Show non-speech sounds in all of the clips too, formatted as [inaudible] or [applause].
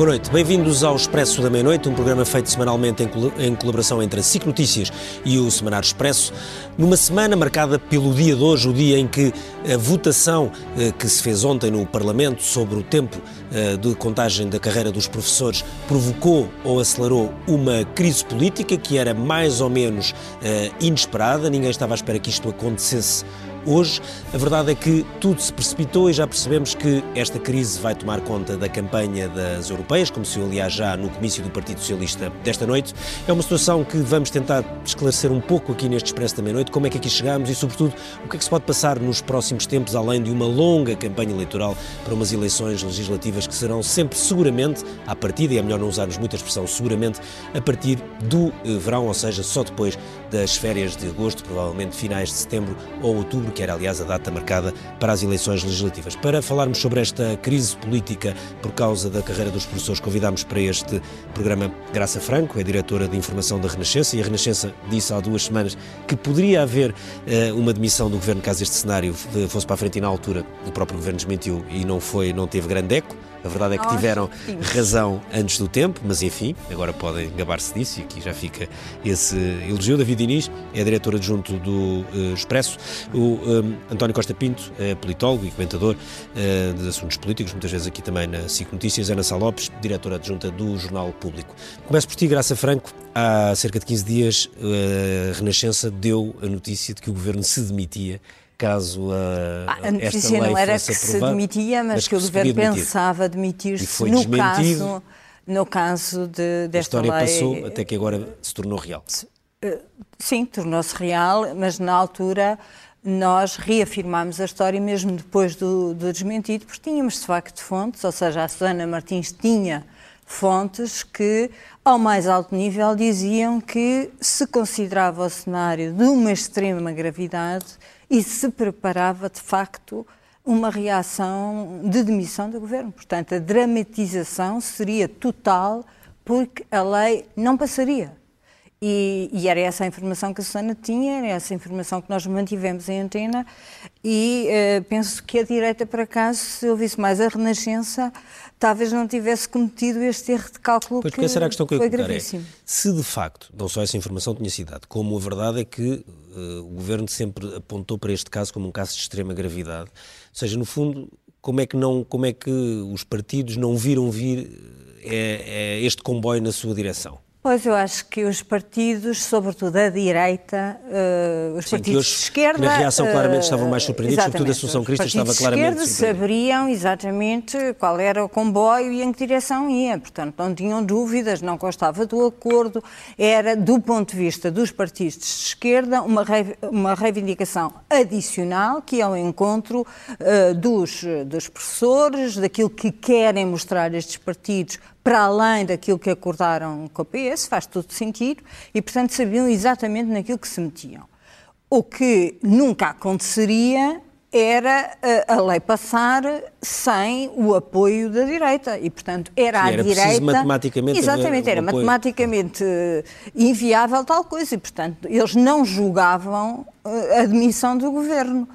Boa noite, bem-vindos ao Expresso da Meia-Noite, um programa feito semanalmente em colaboração entre a SIC Notícias e o Semanário Expresso, numa semana marcada pelo dia de hoje, o dia em que a votação eh, que se fez ontem no Parlamento sobre o tempo eh, de contagem da carreira dos professores provocou ou acelerou uma crise política que era mais ou menos eh, inesperada, ninguém estava à espera que isto acontecesse hoje. A verdade é que tudo se precipitou e já percebemos que esta crise vai tomar conta da campanha das europeias, como se aliás, já no comício do Partido Socialista desta noite. É uma situação que vamos tentar esclarecer um pouco aqui neste Expresso da Meia-Noite, como é que aqui chegamos e, sobretudo, o que é que se pode passar nos próximos tempos, além de uma longa campanha eleitoral para umas eleições legislativas que serão sempre, seguramente, à partida, e é melhor não usarmos muita expressão, seguramente, a partir do eh, verão, ou seja, só depois das férias de agosto, provavelmente finais de setembro ou outubro que era, aliás, a data marcada para as eleições legislativas. Para falarmos sobre esta crise política por causa da carreira dos professores, convidámos para este programa Graça Franco, é diretora de informação da Renascença, e a Renascença disse há duas semanas que poderia haver uh, uma demissão do governo caso este cenário fosse para a frente e na altura o próprio governo desmentiu e não foi, não teve grande eco. A verdade é que tiveram razão antes do tempo, mas enfim, agora podem gabar-se disso e aqui já fica esse elogio. David Inês é diretor adjunto do uh, Expresso. O um, eh, António Costa Pinto é politólogo e comentador uh, de assuntos políticos, muitas vezes aqui também na SIC Notícias. Ana Sá Lopes, diretora adjunta do Jornal Público. Começo por ti, Graça Franco. Há cerca de 15 dias, a Renascença deu a notícia de que o governo se demitia caso a, ah, a notícia não era que se demitia, mas, mas que, que o governo pensava demitir-se no caso, no caso de, desta lei. A história passou até que agora se tornou real. Eh, sim, tornou-se real, mas na altura nós reafirmámos a história mesmo depois do, do desmentido, porque tínhamos de facto fontes, ou seja, a Susana Martins tinha fontes que, ao mais alto nível, diziam que se considerava o cenário de uma extrema gravidade e se preparava, de facto, uma reação de demissão do governo. Portanto, a dramatização seria total porque a lei não passaria. E, e, era essa a informação que a Susana tinha, era essa a informação que nós mantivemos em antena e uh, penso que a direita, por acaso, se ouvisse mais a Renascença, talvez não tivesse cometido este erro de cálculo pois, que, será a questão que foi eu gravíssimo. É, se de facto, não só essa informação tinha sido dada, como a verdade é que o Governo sempre apontou para este caso como um caso de extrema gravidade, ou seja, no fundo, como é que, não, como é que os partidos não viram vir é, é este comboio na sua direção? Pois eu acho que os partidos, sobretudo a direita, uh, os Sim, partidos hoje, de esquerda. Na reação, claramente estavam mais surpreendidos, sobretudo a Assunção Crista estava claramente. Os esquerda saberiam exatamente qual era o comboio e em que direção ia, portanto não tinham dúvidas, não constava do acordo. Era, do ponto de vista dos partidos de esquerda, uma, uma reivindicação adicional que é ao encontro uh, dos, dos professores, daquilo que querem mostrar estes partidos para além daquilo que acordaram com a PS, faz todo sentido, e portanto sabiam exatamente naquilo que se metiam. O que nunca aconteceria era eh, a lei passar sem o apoio da direita. E portanto era, Sim, era a direita matematicamente exatamente era matematicamente eh, inviável tal coisa. E portanto eles não julgavam eh, a demissão do governo.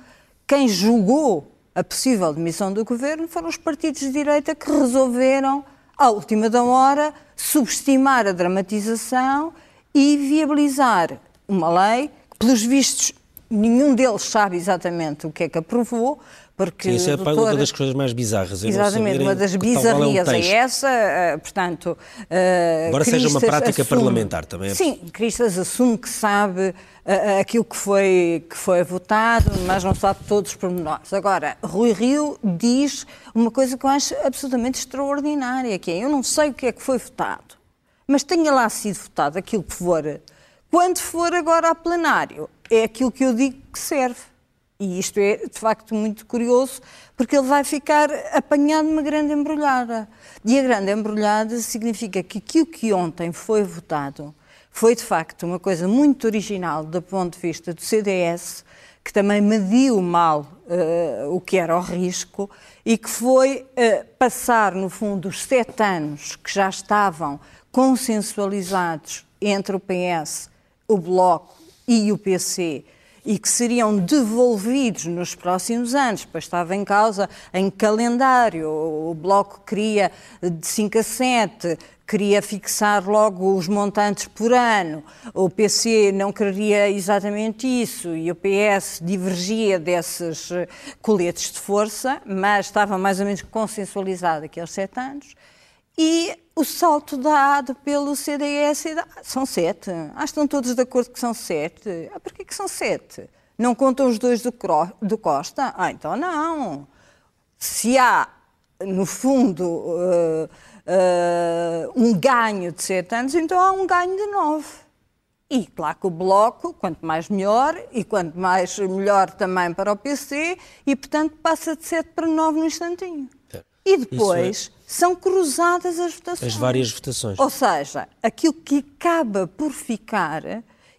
Quem julgou a possível demissão do governo foram os partidos de direita que resolveram à última da hora, subestimar a dramatização e viabilizar uma lei que, pelos vistos, nenhum deles sabe exatamente o que é que aprovou, porque Sim, isso é doutor... uma das coisas mais bizarras. Exatamente, uma das bizarrias é, um é, essa, uh, portanto... Uh, Embora Cristas seja uma prática assume, parlamentar também. É sim, Cristas assume que sabe uh, aquilo que foi, que foi votado, mas não sabe todos os pormenores. Agora, Rui Rio diz uma coisa que eu acho absolutamente extraordinária, que é, eu não sei o que é que foi votado, mas tenha lá sido votado aquilo que for, quando for agora a plenário, é aquilo que eu digo que serve. E isto é, de facto, muito curioso, porque ele vai ficar apanhado numa grande embrulhada. E a grande embrulhada significa que aquilo que ontem foi votado foi, de facto, uma coisa muito original do ponto de vista do CDS, que também mediu mal uh, o que era o risco e que foi uh, passar, no fundo, os sete anos que já estavam consensualizados entre o PS, o Bloco e o PC e que seriam devolvidos nos próximos anos, pois estava em causa em calendário, o Bloco queria de 5 a 7, queria fixar logo os montantes por ano, o PC não queria exatamente isso e o PS divergia desses eh, coletes de força, mas estava mais ou menos consensualizado aqueles sete anos. E o salto dado pelo CDS são sete. Ah, estão todos de acordo que são sete. Ah, por que são sete? Não contam os dois do, do Costa? Ah, então não. Se há, no fundo, uh, uh, um ganho de sete anos, então há um ganho de nove. E claro que o Bloco, quanto mais melhor, e quanto mais melhor também para o PC, e portanto passa de sete para nove no instantinho. E é. depois. São cruzadas as votações. As várias votações. Ou seja, aquilo que acaba por ficar,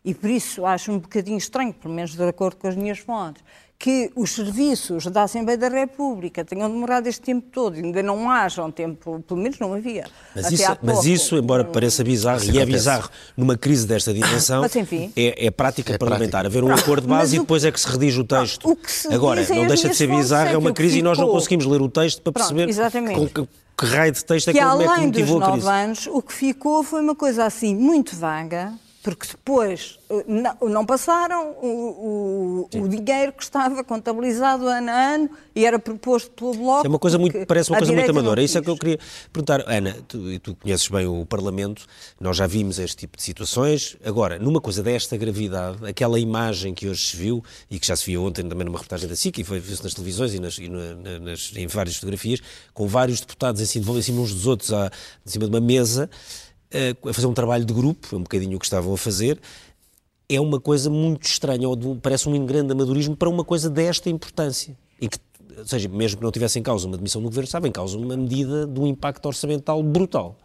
e por isso acho um bocadinho estranho, pelo menos de acordo com as minhas fontes, que os serviços da Assembleia da República tenham demorado este tempo todo, ainda não haja um tempo, pelo menos não havia. Mas, isso, mas isso, embora pareça bizarro, e é bizarro numa crise desta dimensão, [coughs] mas, enfim, é, é prática é parlamentar. Prática. Haver um acordo de base e depois é que se redige o texto. O Agora, não deixa de ser bizarro, é uma crise e nós não conseguimos ler o texto para Pronto, perceber exatamente. que, que raio de texto é que, que além é que motivou dos nove anos, o que ficou foi uma coisa assim muito vaga, porque depois eh, não, passaram o, o, o, dinheiro que estava contabilizado ano a ano e era proposto pelo Bloco. é uma coisa muito, parece uma coisa muito amadora. Isso é que eu queria perguntar. Ana, tu, tu conheces bem o Parlamento, nós já vimos este tipo de situações. Agora, numa coisa desta gravidade, aquela imagem que hoje se viu e que já se viu ontem também numa reportagem da SIC e foi visto nas televisões e, nas, e nas, em várias fotografias, com vários deputados assim, em cima uns dos outros, à, em cima de uma mesa a fazer um trabalho de grupo, é um bocadinho o que estavam a fazer, é uma coisa muito estranha, ou parece um grande amadorismo para uma coisa desta importância. Que, ou seja, mesmo que não tivesse em causa uma demissão do governo, estava em causa uma medida de um impacto orçamental brutal.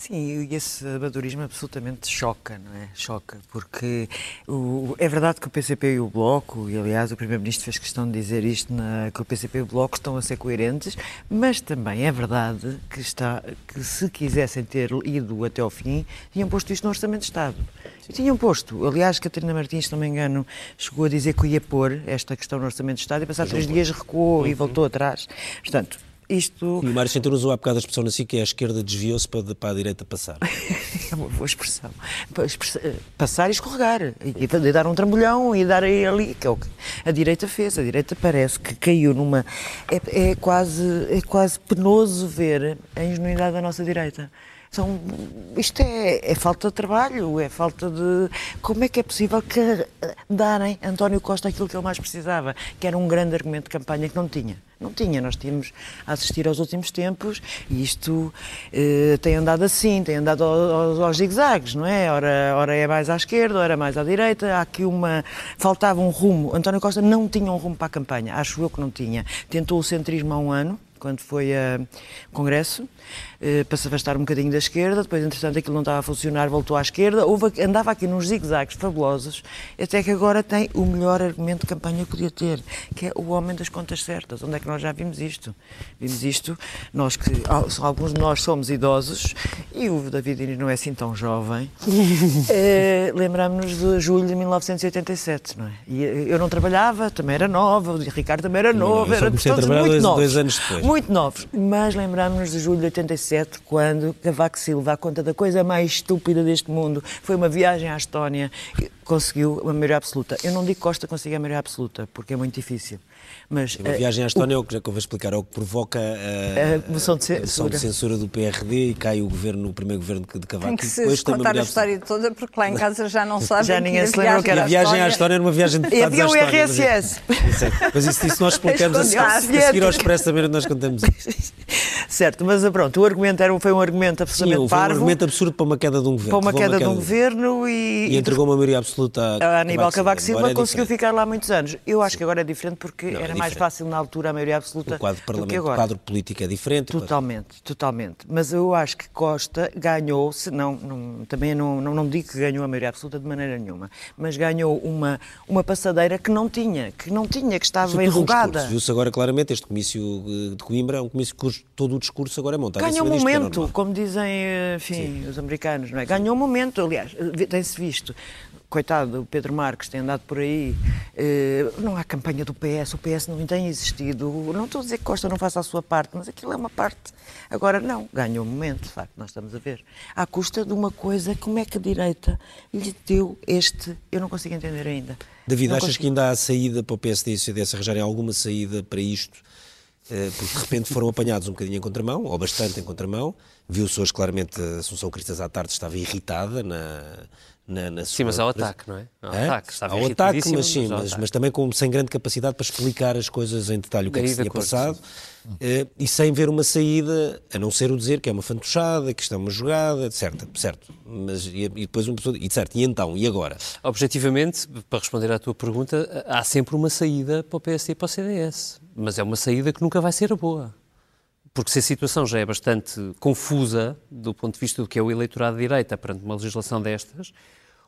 Sim, e esse amadorismo absolutamente choca, não é? Choca, porque o, é verdade que o PCP e o Bloco, e aliás o Primeiro-Ministro fez questão de dizer isto, na, que o PCP e o Bloco estão a ser coerentes, mas também é verdade que, está, que se quisessem ter ido até ao fim, tinham posto isto no Orçamento de Estado. E tinham posto. Aliás, Catarina Martins, se não me engano, chegou a dizer que ia pôr esta questão no Orçamento de Estado e passar três dias recuou uhum. e voltou atrás. Portanto, isto... E o Mário Centeno usou há bocado a expressão na SIC que é a esquerda desviou-se para, para a direita passar. [laughs] é uma boa expressão. Passar e escorregar. E, e dar um trambolhão e dar ali, que é o que a direita fez. A direita parece que caiu numa... É, é quase, é quase penoso ver a ingenuidade da nossa direita. São, isto é, é, falta de trabalho, é falta de. Como é que é possível que darem António Costa aquilo que ele mais precisava, que era um grande argumento de campanha que não tinha? Não tinha, nós tínhamos a assistir aos últimos tempos e isto eh, tem andado assim, tem andado aos, aos zigue-zagues, não é? Ora, ora é mais à esquerda, ora é mais à direita, há aqui uma... faltava um rumo. António Costa não tinha um rumo para a campanha, acho eu que não tinha. Tentou o centrismo há um ano, quando foi a Congresso, eh, para se afastar um bocadinho da esquerda, depois, entretanto, aquilo não estava a funcionar, voltou à esquerda, Houve, andava aqui nos zigue-zagues fabulosos, até que agora tem o melhor argumento de campanha que podia ter, que é o homem das contas certas. Onde é que nós já vimos isto? Vimos isto, nós que, alguns de nós somos idosos, e o David Inês não é assim tão jovem, [laughs] eh, lembramos-nos de julho de 1987, não é? E eu não trabalhava, também era nova, o Ricardo também era novo, era todos muito novos. Dois anos depois. Muito novos, mas lembramos-nos de julho de 87, quando Cavaco Silva, à conta da coisa mais estúpida deste mundo, foi uma viagem à Estónia, conseguiu uma maioria absoluta. Eu não digo Costa consiga a maioria absoluta, porque é muito difícil. Mas, uma viagem à Estónia, o, é o que já que eu vou explicar, é o que provoca a, a moção de censura. moção de censura do PRD e cai o governo, o primeiro governo de Cavaco. Tem que se Depois contar a história toda, porque lá em casa já não [laughs] sabem. já ninguém se lembra que era a viagem à Estónia era uma viagem de deputados E havia o RSS. Mas isso, isso nós explicamos a, a, seguir ao Expresso também nós contamos isso. [laughs] certo, mas pronto, o argumento era, foi um argumento absolutamente Sim, foi parvo. um argumento absurdo para uma queda de um governo. Para uma queda, uma queda de um governo e... E entregou uma maioria absoluta a, a Aníbal Cavaco Silva, é conseguiu ficar lá muitos anos. Eu acho que agora é diferente porque era é mais fácil na altura a maioria absoluta. O quadro parlamento, o quadro político é diferente. Totalmente, quadro... totalmente. Mas eu acho que Costa ganhou, se não, não também não, não, não digo que ganhou a maioria absoluta de maneira nenhuma, mas ganhou uma, uma passadeira que não tinha, que não tinha, que estava enrugada. Um Viu-se agora claramente este comício de Coimbra, é um comício cujo todo o discurso agora é montado. Ganhou um momento, como dizem enfim, os americanos, não é? Ganhou um momento, aliás, tem-se visto coitado, o Pedro Marques tem andado por aí, eh, não há campanha do PS, o PS não tem existido. Não estou a dizer que Costa não faça a sua parte, mas aquilo é uma parte. Agora, não, ganha um momento, de facto, nós estamos a ver. À custa de uma coisa, como é que a direita lhe deu este. Eu não consigo entender ainda. David, não achas consigo. que ainda há saída para o PSD e o CDS arranjarem alguma saída para isto? Eh, Porque de repente foram [laughs] apanhados um bocadinho em contramão, ou bastante em contramão. Viu-se hoje claramente a Assunção Cristas à tarde estava irritada na, na, na Sim, sua... mas ao ataque, não é? Ao Hã? ataque. Estava Ao ataque, mas sim, mas, ataque. mas também com, sem grande capacidade para explicar as coisas em detalhe, o que é que se tinha acordo, passado, eh, e sem ver uma saída, a não ser o dizer que é uma fantochada, que isto é uma jogada, certo, certo. Mas, e, e depois uma pessoa, e certo, e então, e agora? Objetivamente, para responder à tua pergunta, há sempre uma saída para o PSD e para o CDS. Mas é uma saída que nunca vai ser boa. Porque se a situação já é bastante confusa do ponto de vista do que é o eleitorado de direita perante uma legislação destas,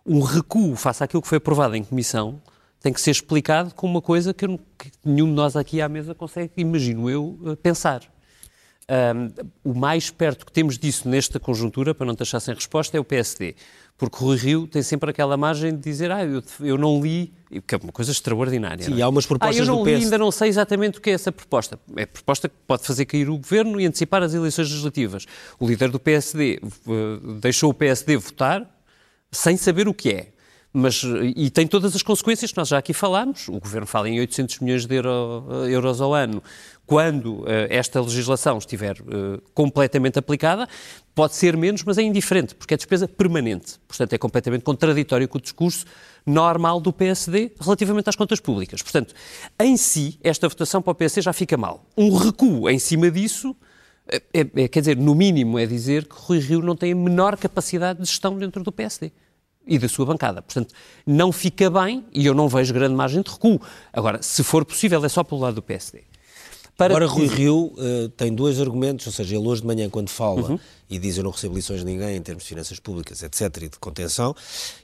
um recuo face àquilo que foi aprovado em comissão tem que ser explicado com uma coisa que, que nenhum de nós aqui à mesa consegue, imagino eu, eh, pensar. Ahm, o mais perto que temos disso nesta conjuntura, para não deixar sem resposta, é o PSD. Porque o Rui Rio tem sempre aquela margem de dizer ah, eu, eu não li, que é uma coisa extraordinária. Sim, é? há umas propostas ah, eu não do li, PS. ainda não sei exatamente o que é essa proposta. É proposta que pode fazer cair o governo e antecipar as eleições legislativas. O líder do PSD eh, deixou o PSD votar sem saber o que é. Mas, e tem todas as consequências que nós já aqui falámos. O Governo fala em 800 milhões de euro- eh, euros ao ano. Quando eh, esta legislação estiver eh, completamente aplicada, pode ser menos, mas é indiferente, porque é despesa permanente. Portanto, é completamente contraditório com o discurso normal do PSD relativamente às contas públicas. Portanto, em si, esta votação para o PSD já fica mal. Um recuo em cima disso é, é- quer dizer, no mínimo é dizer que Rui Rio não tem a menor capacidade de gestão dentro do PSD e da sua bancada. Portanto, não fica bem e eu não vejo grande margem de recuo. Agora, se for possível, é só pelo lado do PSD. Para Agora, Rui dizer- Rio eh, tem dois argumentos, ou seja, ele hoje de manhã, quando fala Uhum. E diz eu não recebo lições de ninguém em termos de finanças públicas, etc., e de contenção,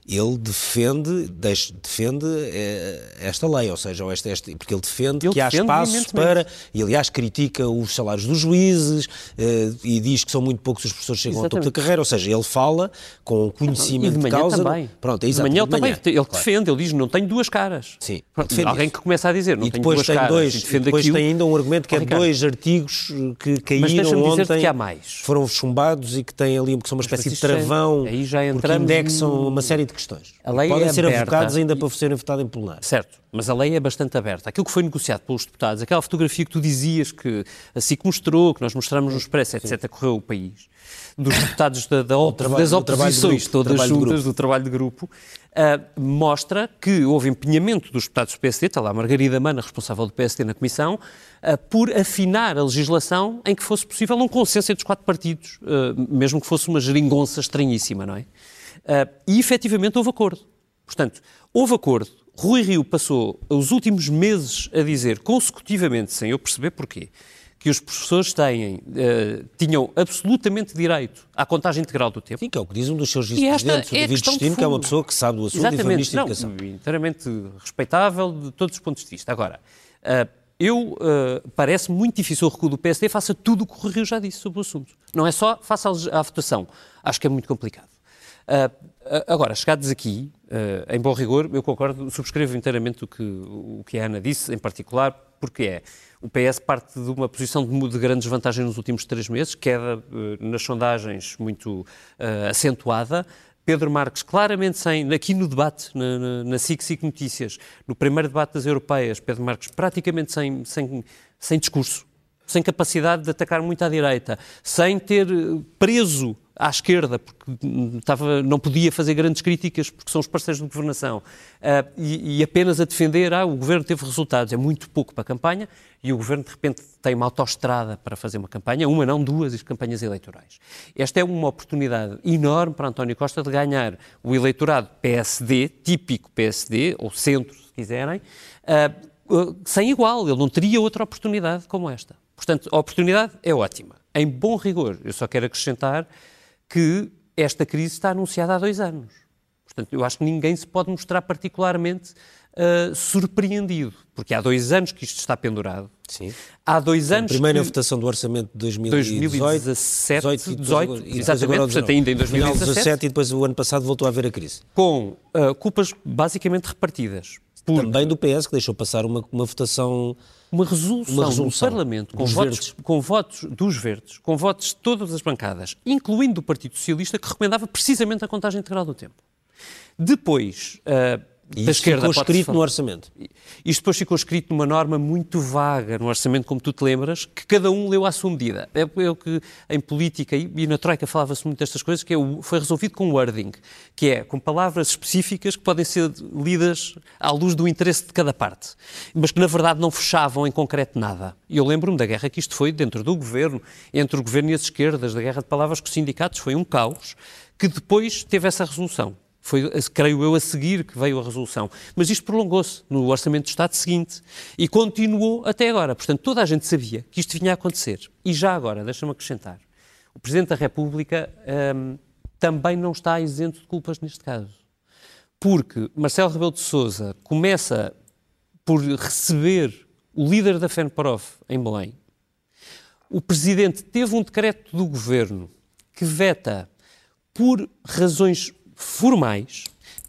ele defende, deixa, defende eh, esta lei, ou seja, ou esta, esta, porque ele defende Ele que há espaços para, e aliás critica os salários dos juízes eh, e diz que são muito poucos os professores que chegam ao topo da Exatamente. carreira, ou seja, ele fala com E conhecimento de de, manhã causa. também. Pronto, é de manhã ele de manhã, também, ele claro. defende, ele diz não tenho duas caras. Sim, Pronto, alguém isso. que começa a dizer não E tenho duas tem caras dois, e e depois aquilo. tem ainda um argumento que é dois artigos eh, que caíram ontem, que há mais. foram chumbados e que têm ali que são uma espécie de é- travão, aí já porque indexam no- uma série de questões. A lei Podem é ser aberta. avocados ainda para serem votados em plenário. Certo, mas a lei é bastante aberta. Aquilo que foi negociado pelos deputados, aquela fotografia que tu dizias que assim que mostrou, que nós mostramos no Expresso, etc., correu o país, dos deputados da, da trabalho- das oposições, grupo, todas juntas, do trabalho de grupo, ah, mostra que houve empenhamento dos deputados do PSD, está lá a Margarida Mana, responsável do PSD na Comissão, ah, por afinar a legislação em que fosse possível um consenso entre os quatro partidos, ah, mesmo que fosse uma geringonça estranhíssima, não é? E efetivamente houve acordo. Portanto, houve acordo. Rui Rio passou os últimos meses a dizer consecutivamente, sem eu perceber porquê, que os professores têm, eh, tinham absolutamente direito à contagem integral do tempo. Sim, que é o que diz um dos seus E vice-presidentes, o é a David questão de Justino, que é uma pessoa que sabe do assunto e foi Exatamente, ministro da Educação. não, inteiramente respeitável de todos os pontos de vista. Agora, ah, eu ah, parece muito difícil o recuo do PSD faça tudo o que o Rio já disse sobre o assunto. Não é só faça à votação. Acho que é muito complicado. Ah, agora, chegados aqui, ah, em bom rigor, eu concordo, subscrevo inteiramente o que, o que a Ana disse, em particular, porque é o PS parte de uma posição de, de grande desvantagem nos últimos três meses, queda ah, nas sondagens muito ah, acentuada. Pedro Marques, claramente sem, aqui no debate, na, na, na SIC, SIC Notícias, no primeiro debate das europeias, Pedro Marques praticamente sem, sem, sem discurso, sem capacidade de atacar muito à direita, sem ter eh, preso à esquerda, porque estava, não podia fazer grandes críticas, porque são os parceiros de governação, ah, e, e apenas a defender, ah, o governo teve resultados, é muito pouco para a campanha, e o governo de repente tem uma autoestrada para fazer uma campanha, uma não, duas campanhas eleitorais. Esta é uma oportunidade enorme para António Costa de ganhar o eleitorado PSD, típico PSD, ou centro, se quiserem, ah, sem igual, ele não teria outra oportunidade como esta. Portanto, a oportunidade é ótima. Em bom rigor, eu só quero acrescentar que esta crise está anunciada há dois anos. Portanto, eu acho que ninguém se pode mostrar particularmente uh, surpreendido, porque há dois anos que isto está pendurado. Sim. Há dois anos. A primeira que... votação do orçamento de 2018, 2017, 18, 18, e exatamente, portanto, ainda em 2017. 2017 e depois o ano passado voltou a haver a crise. Com uh, culpas basicamente repartidas. Também do PS, que deixou passar uma, uma votação uma resolução, uma resolução no Parlamento com votos, com votos dos verdes, com votos de todas as bancadas, incluindo do Partido Socialista, que recomendava precisamente a contagem integral do tempo. Depois, uh, e da esquerda ficou escrito no orçamento. Isto depois ficou escrito numa norma muito vaga no orçamento, como tu te lembras, que cada um leu à sua medida. É, é o que em política e na Troika falava-se muito destas coisas, que é o, foi resolvido com wording, que é com palavras específicas que podem ser lidas à luz do interesse de cada parte, mas que na verdade não fechavam em concreto nada. E eu lembro-me da guerra que isto foi dentro do governo, entre o governo e as esquerdas, da guerra de palavras com os sindicatos, foi um caos, que depois teve essa resolução. Foi, creio eu, a seguir que veio a resolução. Mas isto prolongou-se no Orçamento do Estado seguinte e continuou até agora. Portanto, toda a gente sabia que isto vinha a acontecer. E já agora, deixa-me acrescentar, o Presidente da República hum, também não está isento de culpas neste caso. Porque Marcelo Rebelo de Sousa começa por receber o líder da FENPROF em Belém. O Presidente teve um decreto do Governo que veta por razões formais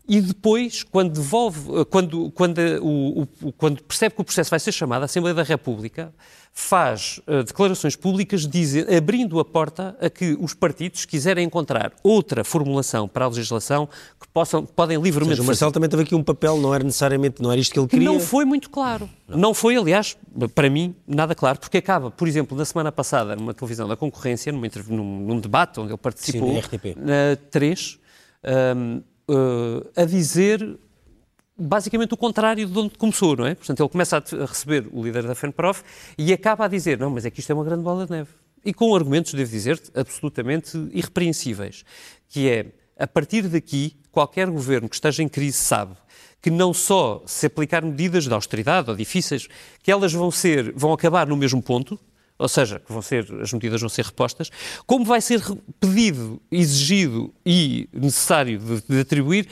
e depois, quando devolve, quando, quando, o, o, quando percebe que o processo vai ser chamado, a Assembleia da República faz uh, declarações públicas dizem, abrindo a porta a que os partidos quiserem encontrar outra formulação para a legislação que possam, podem livremente seja, o Marcelo também teve aqui um papel, não era necessariamente, não era isto que ele queria. Não foi muito claro. Não. não foi, aliás, para mim, nada claro, porque acaba, por exemplo, na semana passada, numa televisão da concorrência, numa, num, num debate onde ele participou, Sim, na RTP. na 3, um, uh, a dizer basicamente o contrário de onde começou, não é? Portanto, ele começa a receber o líder da FENPROF e acaba a dizer, não, mas é que isto é uma grande bola de neve. E com argumentos, devo dizer, absolutamente irrepreensíveis, que é, a partir daqui, qualquer governo que esteja em crise sabe que não só se aplicar medidas de austeridade ou difíceis, que elas vão ser, vão acabar no mesmo ponto, ou seja, que vão ser, as medidas vão ser repostas, como vai ser pedido, exigido e necessário de, de atribuir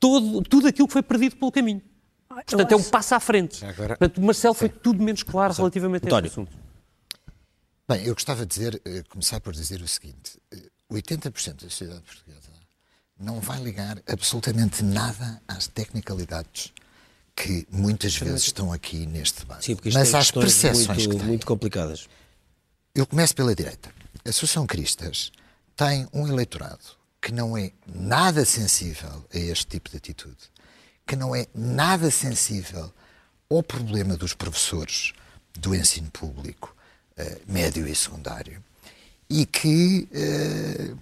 todo, tudo aquilo que foi perdido pelo caminho. Portanto, acho... é um passo à frente. Agora... Portanto, Marcelo foi tudo menos claro Sim. relativamente António. a este assunto. Bem, eu gostava de dizer, eh, começar por dizer o seguinte: 80% eh, da sociedade portuguesa não vai ligar absolutamente nada às tecnicalidades que muitas vezes estão aqui neste debate. Sim, Mas às percepções muito, muito complicadas. Eu começo pela direita. A Associação Cristas tem um eleitorado que não é nada sensível a este tipo de atitude, que não é nada sensível ao problema dos professores do ensino público, uh, médio e secundário, e que uh,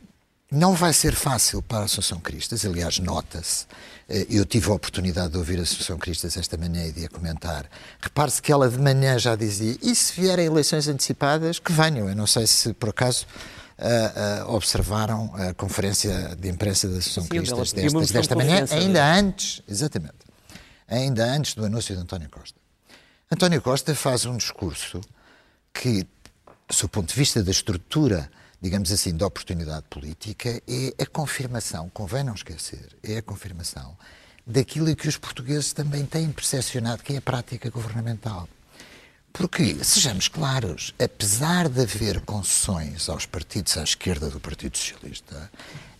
não vai ser fácil para a Associação Cristas, aliás, nota-se. Eh, eu tive a oportunidade de ouvir a Associação Cristas esta manhã e de a comentar. Repare-se que ela de manhã já dizia: e se vierem eleições antecipadas, que venham. Eu não sei se por acaso. Uh, uh, observaram a conferência de imprensa da Associação Cristas destas, desta manhã, ainda antes, exatamente, ainda antes do anúncio de António Costa. António Costa faz um discurso que, do ponto de vista da estrutura digamos assim, de oportunidade política é a confirmação, convém não esquecer, é a confirmação daquilo que os portugueses também têm percepcionado que é a prática governamental. Porque, sejamos claros, apesar de haver concessões aos partidos à esquerda do Partido Socialista,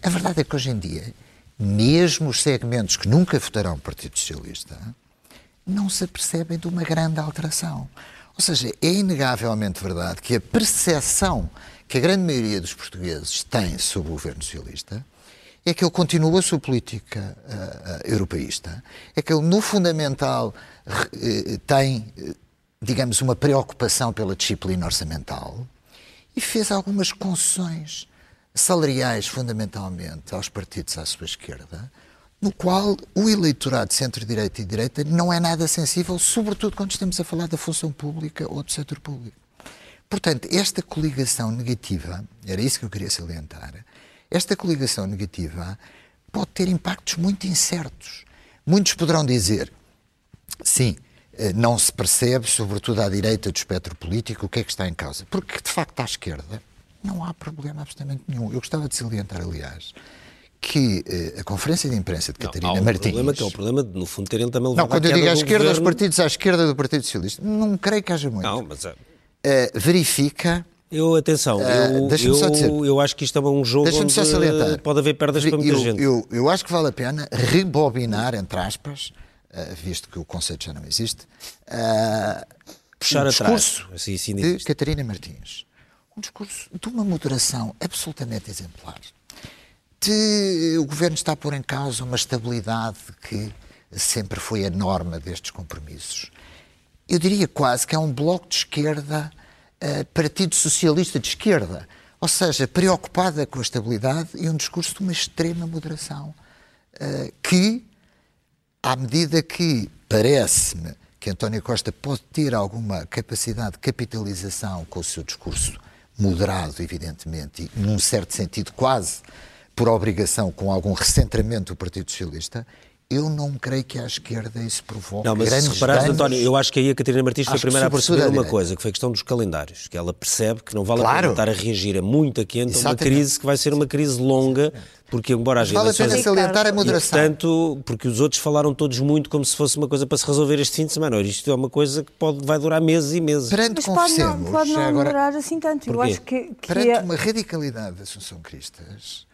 a verdade é que hoje em dia, mesmo os segmentos que nunca votarão Partido Socialista, não se apercebem de uma grande alteração. Ou seja, é inegavelmente verdade que a percepção que a grande maioria dos portugueses tem sobre o governo socialista é que ele continua a sua política uh, uh, europeísta, é que ele, no fundamental, uh, tem, digamos, uma preocupação pela disciplina orçamental e fez algumas concessões salariais, fundamentalmente, aos partidos à sua esquerda, no qual o eleitorado de centro-direita e direita não é nada sensível, sobretudo quando estamos a falar da função pública ou do setor público. Portanto, esta coligação negativa, era isso que eu queria salientar, esta coligação negativa pode ter impactos muito incertos. Muitos poderão dizer, sim, eh, não se percebe, sobretudo à direita do espectro político, o que é que está em causa. Porque, de facto, à esquerda não há problema absolutamente nenhum. Eu gostava de salientar, aliás, que eh, a conferência de imprensa de Catarina Há um Martins... problema que é o problema de, no fundo, terem também levado Não, quando eu digo à esquerda, os governo- partidos à esquerda do Partido Socialista, não creio que haja muito. Não, mas é, Eh, verifica eu, atenção, Eh, eu, eu, eu acho que isto é um jogo onde só salientar. pode haver perdas para muita eu, gente. Eu, eu acho que vale a pena rebobinar, entre aspas, eh, visto que o conceito já não existe, Puxar um atrás. Assim, assim de. Catarina Martins. Um discurso de uma moderação absolutamente exemplar. De, o governo está a pôr em causa uma estabilidade que sempre foi a norma destes compromissos. Eu diria quase que é um bloco de esquerda, eh, Partido Socialista de esquerda. Ou seja, preocupada com a estabilidade e um discurso de uma extrema moderação. eh, que, à medida que parece-me que António Costa pode ter alguma capacidade de capitalização com o seu discurso moderado, evidentemente, e num certo sentido quase por obrigação, com algum recentramento do Partido Socialista, eu não creio que à esquerda isso provoque Não, mas grandes se reparares, danos. António, eu acho que aí a Catarina Martins foi a primeira a perceber uma coisa, que foi a questão dos calendários, que ela percebe que não vale a Claro. pena estar a reagir a muito a quente a uma Exatamente. crise que vai ser uma crise longa, porque embora as Vale a eleições... pena salientar a E, moderação. portanto, porque os outros falaram todos muito como se fosse uma coisa para se resolver este fim de semana. Ora, Isto é uma coisa que pode, vai durar meses e meses. Perante Mas pode não, pode não agora, demorar assim tanto. Eu acho que, que perante é- uma radicalidade da Assunção Cristas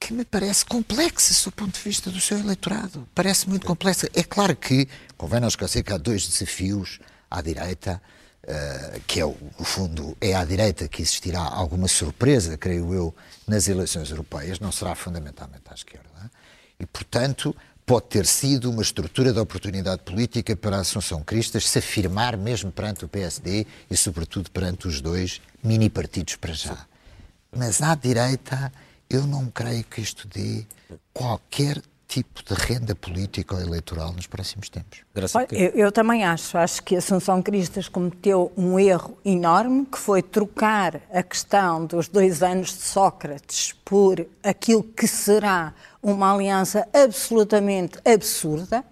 que me parece complexa do ponto de vista do seu eleitorado. Parece muito complexa. É claro que, convém não esquecer que há dois desafios à direita, eh, que é, o- no fundo, é à direita que existirá alguma surpresa, creio eu, nas eleições europeias, não será fundamentalmente à esquerda. E, portanto, pode ter sido uma estrutura de oportunidade política para a Assunção Cristas se afirmar mesmo perante o PSD e, sobretudo, perante os dois mini-partidos para já. Mas à direita, eu não creio que isto dê qualquer tipo de renda política ou eleitoral nos próximos tempos. Graças a Olha, eu, eu também acho. Acho que Assunção Cristas cometeu um erro enorme, que foi trocar a questão dos dois anos de Sócrates por aquilo que será uma aliança absolutamente absurda.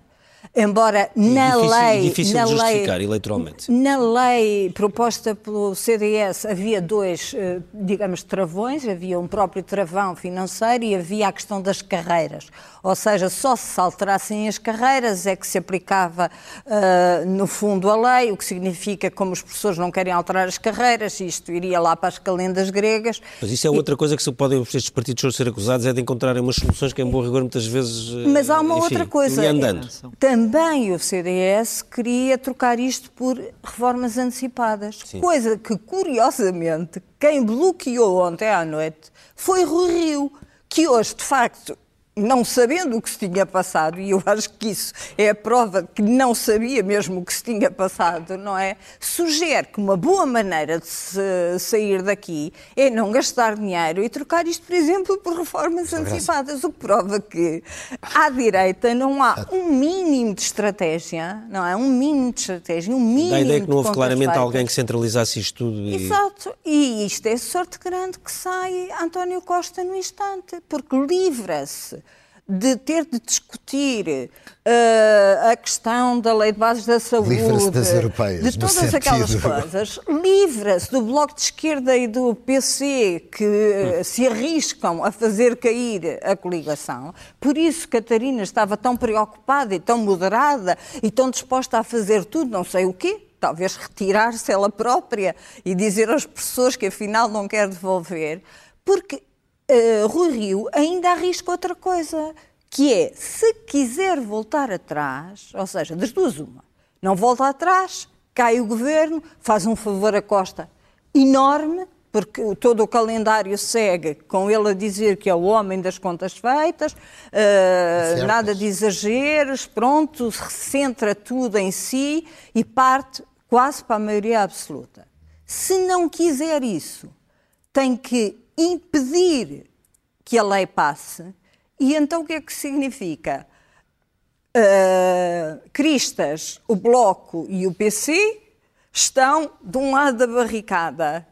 Embora na difícil- lei. difícil na de lei- justificar eleitoralmente. Na lei proposta pelo CDS havia dois, eh, digamos, travões, havia um próprio travão financeiro e havia a questão das carreiras. Ou seja, só se alterassem as carreiras é que se aplicava, eh, no fundo, a lei, o que significa que, como os professores não querem alterar as carreiras, isto iria lá para as calendas gregas. Mas isso é outra coisa que se podem estes partidos ser acusados, é de encontrarem umas soluções que, em bom rigor, muitas vezes. eh, Mas há uma enfim, outra coisa. andando. Também o CDS queria trocar isto por reformas antecipadas. Coisa que, curiosamente, quem bloqueou ontem à noite foi Rui Rio, que hoje, de facto, não sabendo o que se tinha passado, e eu acho que isso é a prova de que não sabia mesmo o que se tinha passado, não é? Sugere que uma boa maneira de se sair daqui é não gastar dinheiro e trocar isto, por exemplo, por reformas antecipadas, o que prova que à direita não há um mínimo de estratégia, não é? Um mínimo de estratégia, um mínimo Dá a ideia que de não houve claramente feitas. alguém que centralizasse isto tudo. E... Exato. E isto é sorte grande que sai António Costa no instante, porque livra-se de ter de discutir eh, a questão da lei de bases da saúde, europeias, de todas aquelas coisas, livra-se do Bloco de Esquerda e do PC que eh, se arriscam a fazer cair a coligação. Por isso Catarina estava tão preocupada e tão moderada e tão disposta a fazer tudo, não sei o quê, talvez retirar-se ela própria e dizer aos professores que afinal não quer devolver, porque eh, Rui Rio ainda arrisca outra coisa, que é, se quiser voltar atrás, ou seja, das duas uma, não volta atrás, cai o governo, faz um favor a Costa enorme, porque todo o calendário segue com ele a dizer que é o homem das contas feitas, Certas. nada de exageros, pronto, centra tudo em si e parte quase para a maioria absoluta. Se não quiser isso, tem que impedir que a lei passe. E então o que é que significa? Uh, Cristas, o Bloco e o PC estão de um lado da barricada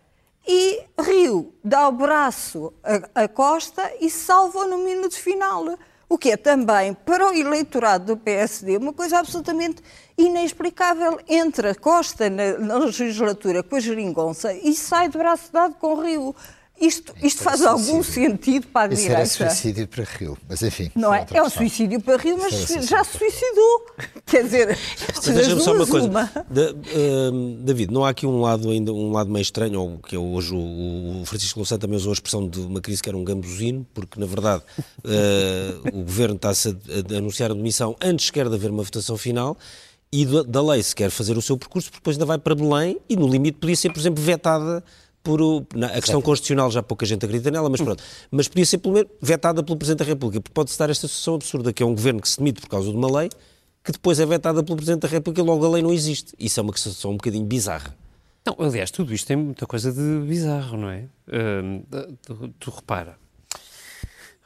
e Rio dá o braço a Costa e salva no minuto final. O que é também, para o eleitorado do PSD, uma coisa absolutamente inexplicável. Entra Costa na, na legislatura com a geringonça e sai de braço dado com Rio. Isto, isto faz era algum sentido para a Isso era direita? suicídio para Rio, mas enfim. Não é? É um suicídio para Rio, mas já se suicidou. Quer dizer, deixa-me só uma coisa. uma. Da- hum, David, não há aqui um lado ainda um lado meio estranho, ou que é hoje o, o Francisco Louçã também usou a expressão de uma crise que era um gambuzino, porque na verdade eh, o governo está-se a, a anunciar a demissão antes sequer de haver uma votação final. E da, da lei se quer fazer o seu percurso, porque depois ainda vai para Belém e no limite podia ser, por exemplo, vetada por o- na- a questão constitucional já pouca gente acredita nela, mas pronto. Mas podia ser pelo menos vetada pelo Presidente da República, porque pode-se dar esta situação absurda, que é um governo que se demite por causa de uma lei, que depois é vetada pelo Presidente da República e logo a lei não existe. Isso é uma situação um bocadinho bizarra. Não, aliás, tudo isto tem muita coisa de bizarro, não é? Hum, tu, tu repara.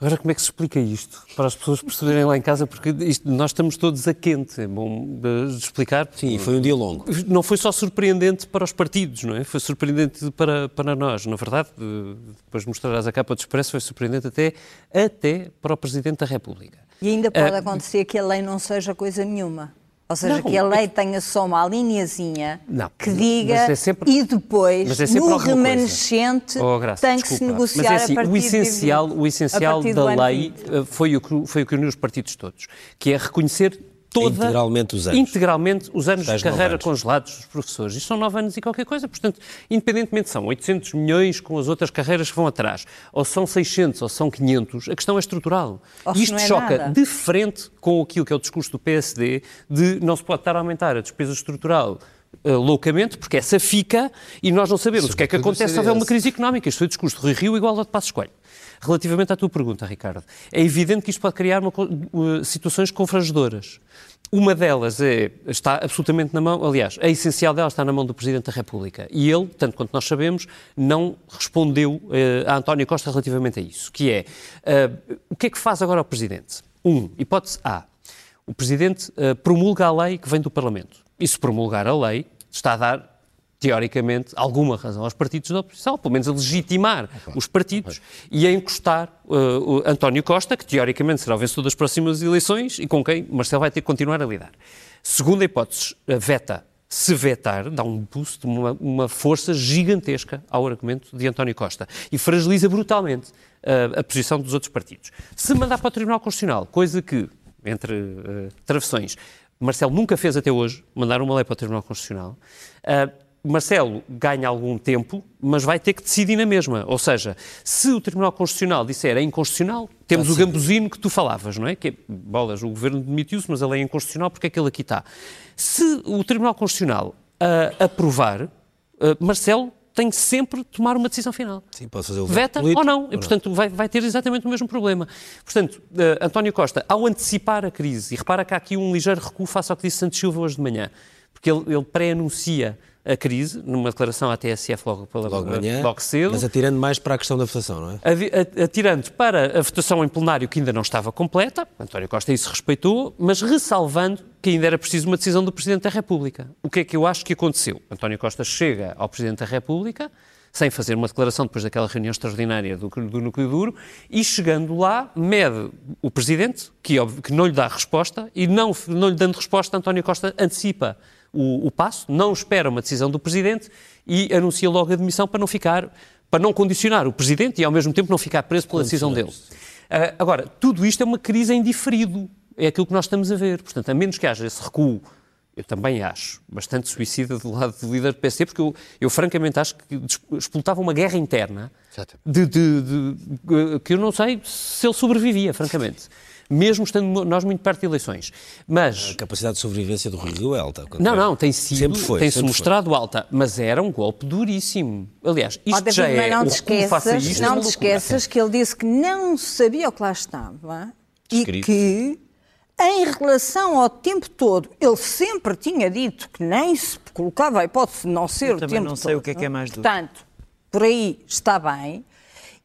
Agora, como é que se explica isto? Para as pessoas perceberem lá em casa, porque isto- nós estamos todos a quente, é bom de explicar. Sim, foi um dia longo. Não foi só surpreendente para os partidos, não é? Foi surpreendente para, para nós. Na verdade, eh, depois mostrarás a capa do Expresso, foi surpreendente até, até para o Presidente da República. E ainda pode Ah, acontecer que a lei não seja coisa nenhuma. Ou seja, Não, que a lei tenha só uma linhazinha Não, que diga é sempre- e depois, é no remanescente, Oh, Graça, tem que se desculpa. negociar é assim, a partir o essencial, de, o essencial da lei 20. eh, foi o, que, foi o que uniu os partidos todos, que é reconhecer toda, Integralmente os anos. integralmente os anos Tais de carreira anos. congelados dos professores. Isto são nove anos e qualquer coisa. Portanto, independentemente são 800 milhões com as outras carreiras que vão atrás, ou são 600 ou são 500, a questão é estrutural. Ou se Isto não é choca nada. de frente com aquilo que é o discurso do PSD de não se pode estar a aumentar a despesa estrutural eh, loucamente, porque essa fica e nós não sabemos o que é que acontece se houver uma crise económica. Isto foi o discurso de Rui Rio igual ao de Passos Coelho. Relativamente à tua pergunta, Ricardo, é evidente que isto pode criar uma uh, situações confrangedoras. Uma delas é, está absolutamente na mão, aliás, a essencial dela está na mão do Presidente da República. E ele, tanto quanto nós sabemos, não respondeu eh, a António Costa relativamente a isso, que é, eh, o que é que faz agora o Presidente? Um, hipótese A, o Presidente eh, promulga a lei que vem do Parlamento. E se promulgar a lei, está a dar teoricamente, alguma razão aos partidos da oposição, pelo menos a legitimar os partidos e a encostar uh, António Costa, que teoricamente será o vencedor das próximas eleições e com quem Marcelo vai ter que continuar a lidar. Segunda hipótese, veta. Se vetar, dá um boost, uma, uma força gigantesca ao argumento de António Costa e fragiliza brutalmente uh, a posição dos outros partidos. Se mandar para o Tribunal Constitucional, coisa que, entre uh, travessões, Marcelo nunca fez até hoje, mandar uma lei para o Tribunal Constitucional, uh, Marcelo ganha algum tempo, mas vai ter que decidir na mesma. Ou seja, se o Tribunal Constitucional disser é inconstitucional, temos o gambuzino que tu falavas, não é? Que é, bolas, o governo demitiu-se, mas a lei é inconstitucional porque é que ele aqui está. Se o Tribunal Constitucional ah, aprovar, ah, Marcelo tem que sempre tomar uma decisão final. Sim, pode fazer o veto Veta político, ou não. E, portanto, vai, vai ter exatamente o mesmo problema. Portanto, eh, António Costa, ao antecipar a crise, e repara que há aqui um ligeiro recuo face ao que disse Santos Silva hoje de manhã, porque ele, ele pré-anuncia a crise numa declaração à TSF logo, pela, Logo manhã, logo cedo. mas atirando mais para a questão da votação, não é? Atirando para a votação em plenário que ainda não estava completa, António Costa isso respeitou, mas ressalvando que ainda era preciso uma decisão do Presidente da República. O que é que eu acho que aconteceu? António Costa chega ao Presidente da República, sem fazer uma declaração depois daquela reunião extraordinária do, do Núcleo Duro, e chegando lá, mede o Presidente, que, óbvio, que não lhe dá resposta, e não, não lhe dando resposta, António Costa antecipa o, o passo, não espera uma decisão do Presidente e anuncia logo a demissão para não ficar, para não condicionar o Presidente e ao mesmo tempo não ficar preso pela decisão dele. Ah, agora, tudo isto é uma crise em diferido, é aquilo que nós estamos a ver. Portanto, a menos que haja esse recuo, eu também acho, bastante suicida do lado do líder do PSD, porque eu, eu francamente acho que explotava uma guerra interna de, de- de- que eu não sei se ele sobrevivia, francamente. Mesmo estando nós muito perto de eleições. Mas A capacidade de sobrevivência do Rio Rio é alta. não, não, tem sido, Sempre foi, tem-se sempre foi. mostrado alta, mas era um golpe duríssimo. Aliás, isto David, já é não te esqueças, isto, é não te esqueças que ele disse que não sabia o que lá estava e que, em relação ao tempo todo, ele sempre tinha dito que nem se colocava a hipótese de não ser Eu o também tempo não sei todo. o que é que é mais duro. Portanto, por aí está bem.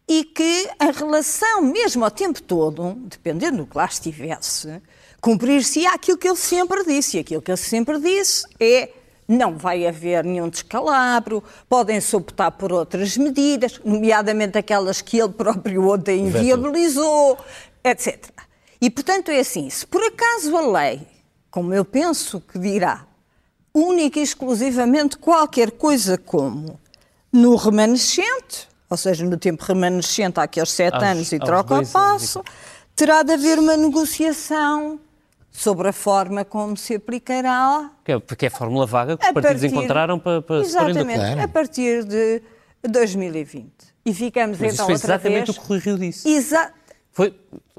E que, em relação mesmo ao tempo todo, dependendo do que lá estivesse, cumprir-se aquilo que ele sempre disse. E aquilo que ele sempre disse é não vai haver nenhum descalabro, podem-se optar por outras medidas, nomeadamente aquelas que ele próprio ontem inviabilizou, etc. E, portanto, é assim, se por acaso a lei, como eu penso que dirá, única e exclusivamente qualquer coisa como no remanescente, ou seja, no tempo remanescente, há aqueles sete Aos- anos e troca o passo, terá de haver uma negociação sobre a forma como se aplicará Que é, porque é a fórmula vaga que os partidos partir- encontraram para, para Exatamente, a partir de 2020. E ficamos Mas isso então foi outra exatamente vez... o que o Rui Rio disse. Exa- Foi,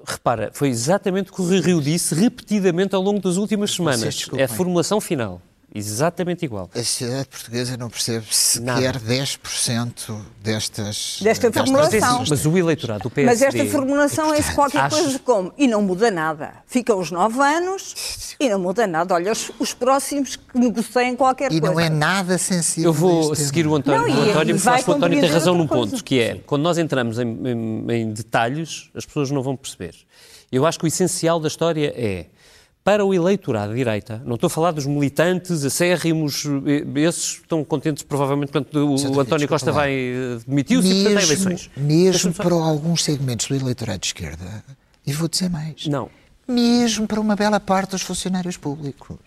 repara, foi exatamente o que o Rui Rio disse repetidamente ao longo das últimas semanas. É a formulação final. Exatamente igual. A sociedade portuguesa não percebe Nada. sequer 10% destas. Desta destas formulação. Mas o eleitorado do PSD... Mas esta formulação é qualquer Acho- coisa como. E não muda nada. Ficam os nove anos e não muda nada. Olha, os, os próximos que negociem qualquer E coisa. não é nada sensível. Eu vou seguir o António, Não, o e- António e porque vai acho que o António tem razão num ponto, coisa. que é, quando nós entramos em, em- em detalhes, as pessoas não vão perceber. Eu acho que o essencial da história é, para o eleitorado de direita, não estou a falar dos militantes acérrimos, eh, esses estão contentes provavelmente quando o, António desculpa Costa lá. vai eh, demitiu-se e portanto há eleições. mesmo para alguns segmentos do eleitorado de esquerda, e vou dizer mais, Não. mesmo para uma bela parte dos funcionários públicos.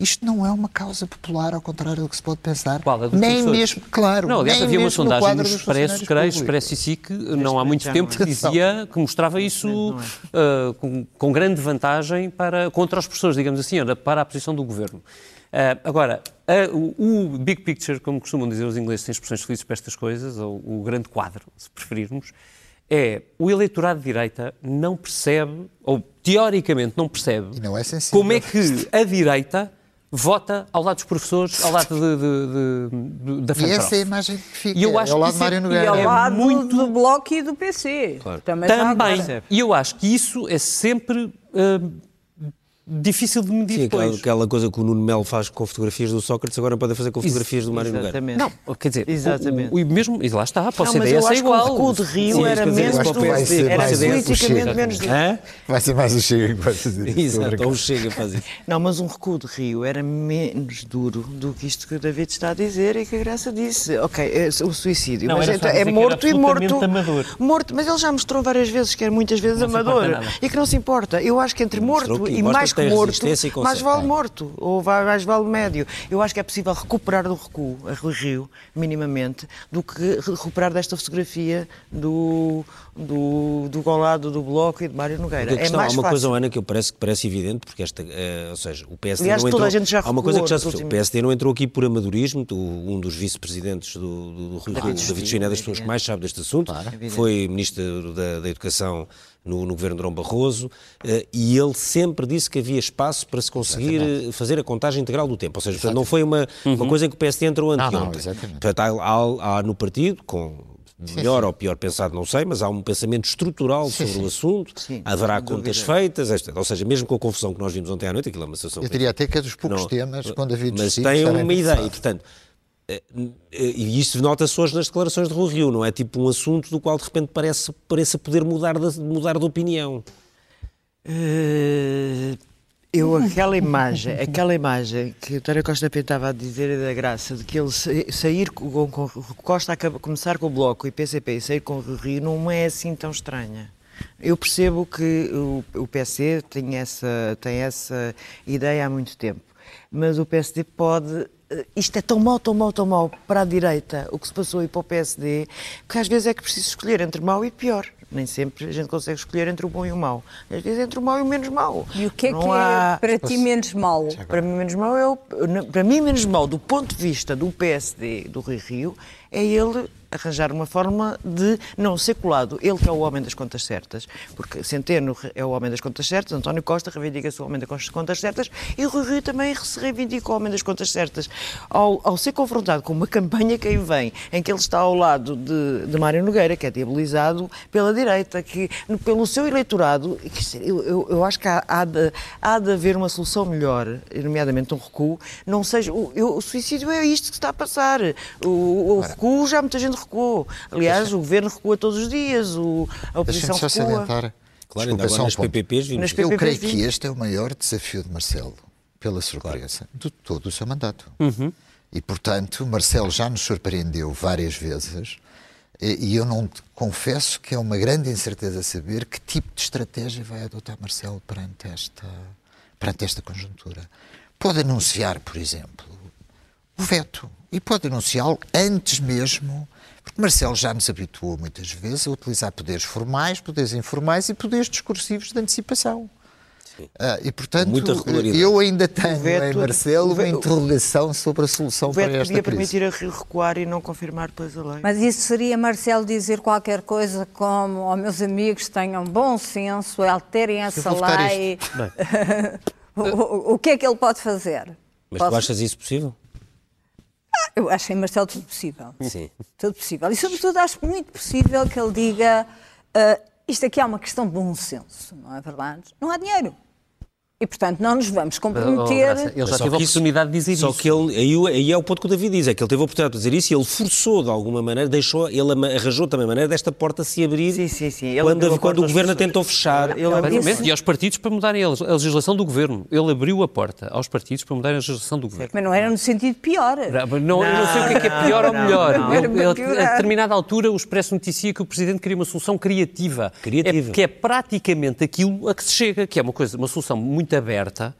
Isto não é uma causa popular, ao contrário do que se pode pensar. Qual? A dos nem professores? mesmo, claro. Não, aliás, nem havia uma mesmo no sondagem dos Expresso, funcionários Expresso, e SIC, não há muito já tempo, que é. dizia, que mostrava isso ah, com, com grande vantagem para, contra os professores, digamos assim, para a posição do governo. Ah, agora, a- o, o big picture, como costumam dizer os ingleses, tem expressões felizes para estas coisas, ou o grande quadro, se preferirmos, é o eleitorado de direita não percebe, ou teoricamente não percebe, não é como é que a direita vota ao lado dos professores, ao lado de, de- de- de- da E FANPROF. essa é a imagem que fica. E eu acho é ao que lado de isso é- Mário E Nogueira. ao É lado muito- do Bloco e do PC. Também, já Também. agora. E eu acho que isso é sempre ah, difícil de medir Sim, aquela, depois. aquela coisa que o Nuno Melo faz com fotografias do Sócrates, agora pode fazer com fotografias do Mário Nogueira. Exatamente. Não, quer dizer, Exatamente. O, o, e mesmo, e lá está, o eu é acho igual. que o recuo de Rio Sim, era menos o vai ser era politicamente Chega. menos do Hã? Vai ser mais o Chega que vai fazer Exato, ou chega a fazer. Não, mas um recuo de Rio era menos duro do que isto que o David está a dizer e que a Graça disse. Ok, é o suicídio, Não, mas então, é morto e morto. amador. Morto, mas ele já mostrou várias vezes que é muitas vezes Não amador e que não se importa. Eu acho que entre morto e mais tem morto, resistência e mais vale morto ou mais vale médio. Eu acho que é possível recuperar do recuo a Rui Rio, minimamente, do que recuperar desta fotografia do, do, do lado do Bloco e de Mário Nogueira. Porque a É questão, há mais uma fácil. coisa, Ana, que eu parece, que parece evidente, porque esta, eh, ou seja, o PSD Aliás, não toda entrou... a gente já há uma coisa que já se percebeu. O últimos- PSD não entrou aqui por amadorismo, tu- um dos vice-presidentes do, do, do Rio, David David Chufin, Chufin, é das é pessoas que mais sabe deste assunto, foi Ministro da, da Educação no, no governo de Dom Barroso, eh, e ele sempre disse que havia espaço para se conseguir eh, fazer a contagem integral do tempo, ou seja, portanto, não foi uma, uma coisa em que o PSD entrou não, anteontem. exatamente. Portanto, há, há- há no partido, com melhor ou pior pensado, não sei, mas há um pensamento estrutural sobre o assunto, Sim, haverá contas dúvida. feitas, esta- ou seja, mesmo com a confusão que nós vimos ontem à noite, aquilo é uma situação... Eu diria até que é dos poucos Não, temas com David Mas Justiça tem uma ideia, e portanto, eh, eh, e isto nota-se hoje nas declarações de Rui Rio, não é tipo um assunto do qual de repente parece, parece poder mudar de, mudar de opinião. Eh, eu, aquela imagem, aquela imagem que António Costa Pinto a dizer da graça, de que ele sa- sair com, com Costa começar com o Bloco e PCP e sair com o Rio não é assim tão estranha. Eu percebo que o, o PC tem essa, tem essa ideia há muito tempo, mas o PSD pode. eh, Isto é tão mau, tão mau, tão mau para a direita, o que se passou aí para o PSD, que às vezes é que preciso escolher entre mau e pior. Nem sempre a gente consegue escolher entre o bom e o mau. Às vezes entre o mau e o menos mau. E o que é Não que há- é para ti menos mau? Para mim, menos mau é o, para mim, menos mau, do ponto de vista do PSD, do Rui Rio, é ele arranjar uma forma de não ser colado. Ele que é o homem das contas certas, porque Centeno é o homem das contas certas, António Costa reivindica-se o homem das contas certas e o Rui Rio também se reivindica o homem das contas certas. Ao, ao ser confrontado com uma campanha que aí vem, em que ele está ao lado de, de Mário Nogueira, que é diabolizado pela direita, que pelo seu eleitorado, eu, eu, eu acho que há, há, de, há de haver uma solução melhor, nomeadamente um recuo, não seja, o, eu- o suicídio é isto que está a passar. O, o recuo já muita gente recuou. Aliás, o governo recua todos os dias, o, a oposição Deixa-me só recua. salientar. Claro, Desculpa, agora um nas ponto. PPPs vimos. Eu creio que este é o maior desafio de Marcelo, pela surpresa, de todo o seu mandato. E, portanto, Marcelo já nos surpreendeu várias vezes e e eu não confesso que é uma grande incerteza saber que tipo de estratégia vai adotar Marcelo perante esta, perante esta conjuntura. Pode anunciar, por exemplo, o veto. E pode anunciá-lo antes mesmo, porque Marcelo já nos habituou muitas vezes a utilizar poderes formais, poderes informais e poderes discursivos de antecipação. Ah, e, portanto, muita regularidade. eu ainda tenho veto- em Marcelo uma interrogação sobre a solução O para esta podia crise. permitir a re- recuar e não confirmar depois a lei. Mas isso seria Marcelo dizer qualquer coisa como, oh, meus amigos, tenham bom senso, alterem essa lei. [laughs] o, o- o que é que ele pode fazer? Mas Posso- tu achas isso possível? Eu acho em Marcelo tudo possível. Sim. Tudo possível. E, sobretudo, acho muito possível que ele diga ah, isto aqui é uma questão de bom senso, não é verdade? Não há dinheiro. E, portanto, não nos vamos Oh, comprometer. Graça, ele já só teve a que isso- oportunidade de dizer Só isso. que ele, aí, aí é o ponto que o David diz, é que ele teve a oportunidade de dizer isso e ele forçou de alguma maneira, deixou, ele arranjou também a maneira desta porta se abrir Sim, sim, sim. Ele quando, quando porta o governo a pessoas. tentou fechar. Ele abriu- e aos partidos para mudarem a legislação do governo. Ele abriu a porta aos partidos para mudarem a legislação do governo. Mas não era no sentido pior. Não, não, eu não sei o que é, que é pior ou Não, melhor. não. Ele- ele- piorar. a determinada altura, o Expresso noticia que o Presidente queria uma solução criativa. Criativa. É, que é praticamente aquilo a que se chega, que é uma, coisa, uma solução muito aberta,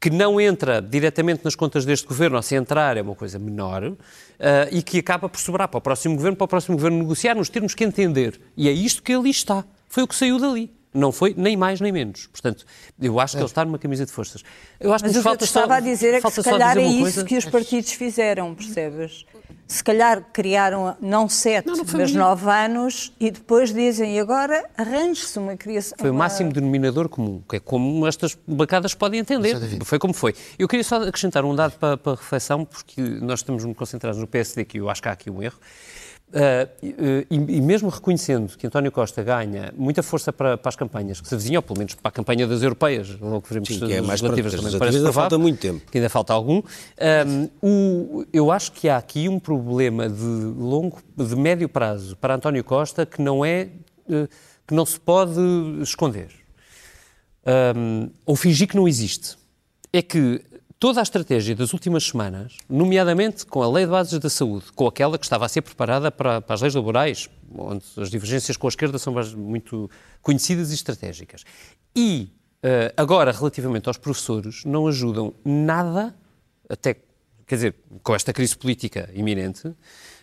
que não entra diretamente nas contas deste governo, ou se entrar é uma coisa menor, ah, e que acaba por sobrar para o próximo governo, para o próximo governo negociar nos termos que entender. E é isto que ali está. Foi o que saiu dali. Não foi nem mais nem menos. Portanto, eu acho que ele está numa camisa de forças. Eu acho Mas que o nos que eu falta estava só, a dizer é que falta se calhar é isso coisa. que os partidos fizeram, percebes? Se calhar criaram não sete, Não, não mas nove anos e depois dizem, e agora arranje-se uma criação. Foi o máximo denominador comum, que é como estas bancadas podem entender. Foi como foi. Eu queria só acrescentar um dado para, para a reflexão, porque nós estamos muito concentrados no PSD, que eu acho que há aqui um erro. Ah, e, e mesmo reconhecendo que António Costa ganha muita força para, para as campanhas que se avizinham, ou pelo menos para a campanha das europeias, logo veremos Sim, se que é mais legislativas para- também parece ainda provável, falta muito tempo. que ainda falta algum. Ahm, o- eu acho que há aqui um problema de longo, de médio prazo para António Costa que não é, eh, que não se pode esconder hum, ou fingir que não existe. É que toda a estratégia das últimas semanas, nomeadamente com a Lei de Bases da Saúde, com aquela que estava a ser preparada para, para as leis laborais, onde as divergências com a esquerda são muito conhecidas e estratégicas, e eh, agora, relativamente aos professores, não ajudam nada, até, quer dizer, com esta crise política iminente,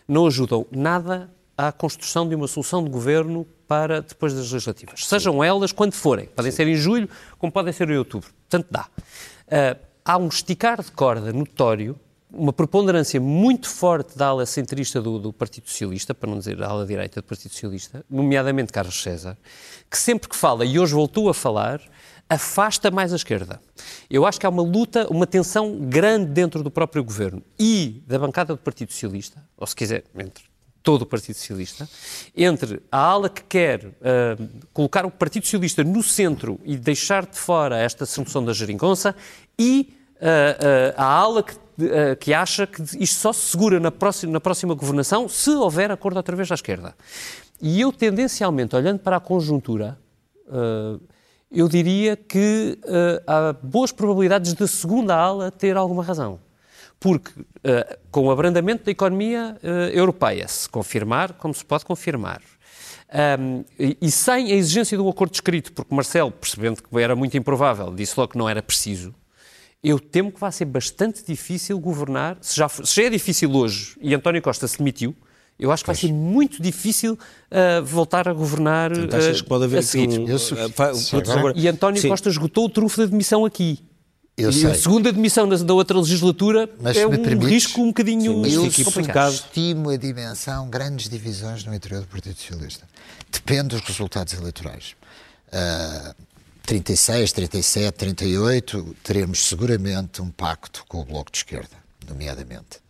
não ajudam nada à construção de uma solução de governo para depois das legislativas. Sejam elas quando forem. Podem ser em julho, como podem ser em outubro. Portanto, dá. Ah, há um esticar de corda notório, uma preponderância muito forte da ala centrista do, do Partido Socialista, para não dizer a ala direita do Partido Socialista, nomeadamente Carlos César, que sempre que fala, e hoje voltou a falar, afasta mais a esquerda. Eu acho que há uma luta, uma tensão grande dentro do próprio governo e da bancada do Partido Socialista, ou se quiser, entre todo o Partido Socialista, entre a ala que quer ah, colocar o Partido Socialista no centro e deixar de fora esta solução da geringonça e ah, ah, a ala que, que acha que isto só se segura na próxima, na próxima governação se houver acordo outra vez à esquerda. E eu, tendencialmente, olhando para a conjuntura, eu diria que há boas probabilidades da segunda ala ter alguma razão. Porque, ah, com o abrandamento da economia ah, europeia, se confirmar, como se pode confirmar, ahm, e, e sem a exigência do acordo escrito, porque Marcelo, percebendo que era muito improvável, disse logo que não era preciso, eu temo que vai ser bastante difícil governar, se já, se já é difícil hoje e António Costa se demitiu, eu acho que vai ser muito difícil ah, voltar a governar Portanto, achas que pode haver a seguir. um... Fa- agora- E António Sim. Costa esgotou o trunfo da demissão aqui. Eu e sei. a segunda admissão da, outra legislatura Mas é um permites, risco um bocadinho mas Eu complicado. subestimo a dimensão, grandes divisões no interior do Partido Socialista. Depende dos resultados eleitorais. Ah, 36, 37, 38, teremos seguramente um pacto com o Bloco de Esquerda, nomeadamente.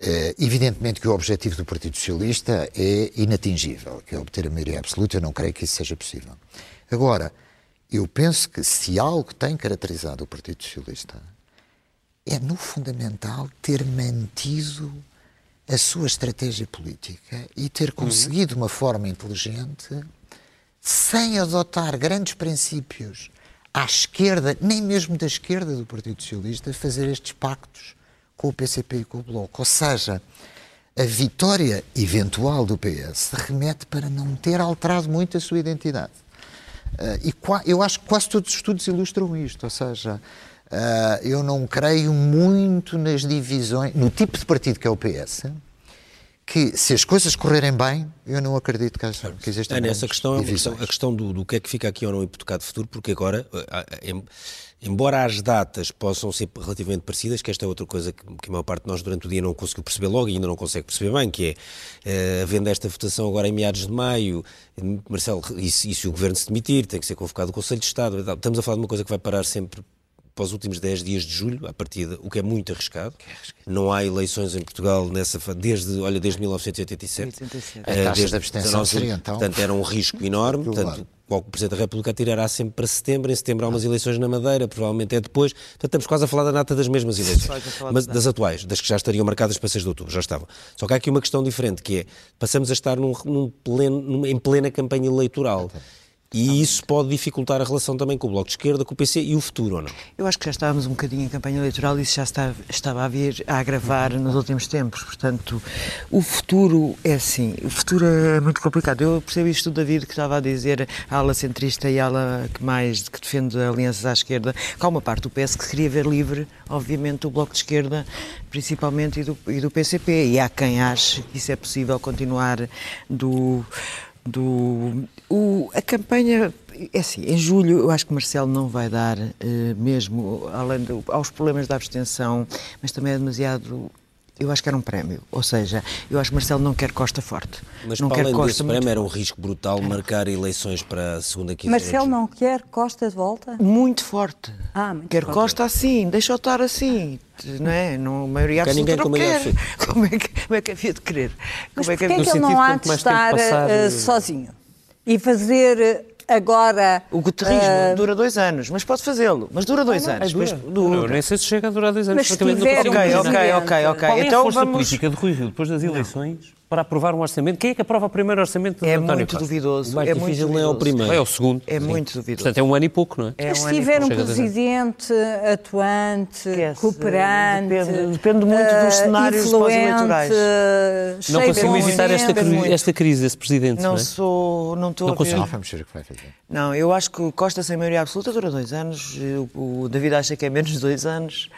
Eh, evidentemente que o objetivo do Partido Socialista é inatingível, que é obter a maioria absoluta, eu não creio que isso seja possível. Agora, eu penso que se algo tem caracterizado o Partido Socialista é, no fundamental, ter mantido a sua estratégia política e ter conseguido de uma forma inteligente, sem adotar grandes princípios à esquerda, nem mesmo da esquerda do Partido Socialista, fazer estes pactos com o PCP e com o Bloco. Ou seja, a vitória eventual do PS remete para não ter alterado muito a sua identidade. Uh, e eu acho que quase todos os estudos ilustram isto, ou seja, Ah, eu não creio muito nas divisões, no tipo de partido que é o PS, que se as coisas correrem bem, eu não acredito que, haja- que existam É, nessa questão, divisões. questão- a questão do, do que é que fica aqui ou não hipotecado futuro, porque agora, em- embora as datas possam ser relativamente parecidas, que esta é outra coisa que, que a maior parte de nós durante o dia não conseguiu perceber logo e ainda não consegue perceber bem, que é, eh, havendo esta votação agora em meados de maio, Marcelo, e se, e se o Governo se demitir, tem que ser convocado o Conselho de Estado, estamos a falar de uma coisa que vai parar sempre para os últimos 10 dias de julho, à partida, o que é muito arriscado. Não há eleições em Portugal nessa desde, olha, desde 1987. 87. A taxa de abstenção 19, seria, então, Portanto, era um risco [laughs] enorme. Portanto, o Presidente da República atirará sempre para setembro. Em setembro há umas eleições na Madeira, provavelmente é depois. Portanto, estamos quase a falar da data das mesmas eleições. Mas da das atuais, das que já estariam marcadas para 6 de outubro, já estavam. Só que há aqui uma questão diferente, que é, passamos a estar num, num pleno- numa- em plena campanha eleitoral. E isso pode dificultar a relação também com o Bloco de Esquerda, com o PC e o futuro, ou não? Eu acho que já estávamos um bocadinho em campanha eleitoral e isso já está, estava a vir a agravar nos últimos tempos. Portanto, o futuro é assim, o futuro é muito complicado. Eu percebo isto do David que estava a dizer, a ala centrista e a ala que mais que defende alianças à esquerda, que há uma parte do PS que queria ver livre, obviamente, o Bloco de Esquerda, principalmente, e do, e do PCP. E há quem ache que isso é possível continuar do do o, a campanha é assim, em julho eu acho que Marcelo não vai dar eh, mesmo além do, aos problemas da abstenção, mas também é demasiado eu acho que era um prémio, ou seja, eu acho que Marcelo não quer Costa forte. Mas não para quer além Costa desse muito prémio, era um risco brutal marcar eleições para a segunda quinzena de Marcelo não quer Costa de volta? muito forte. Ah, muito quer forte. Costa assim, deixa-o estar assim, não é? Não, a maioria Quer absoluta ninguém não com quer. [laughs] Como é, que, como é que havia de querer? Mas Como é porquê é que ele não há de estar passar, eh, eh, sozinho? E fazer agora... O guterrismo eh, dura dois anos, mas pode fazê-lo. Mas dura dois anos. dura. Depois- dura. Eu nem sei se chega a durar dois anos. Mas tiver consigo Ok, um ok, ok, ok. Qual é então a força vamos. política de Rui Rio depois das eleições para aprovar um orçamento? Quem é que aprova o primeiro orçamento É António muito Costa? duvidoso. O mais é difícil muito não é o primeiro. É o segundo. É muito duvidoso. Portanto, é um ano e pouco, não é? É Mas se ano e tiver um presidente atuante, Esquece. cooperante, Depende- depende muito dos eh, cenários pós-eleitorais. eh, Não consigo evitar esta, cri- esta crise, esse presidente. Não, Não é? sou. Não estou Não a ver. consigo. Não, vamos ver o que vai fazer. Não, eu acho que Costa sem maioria absoluta dura dois anos. O David acha que é menos de dois anos.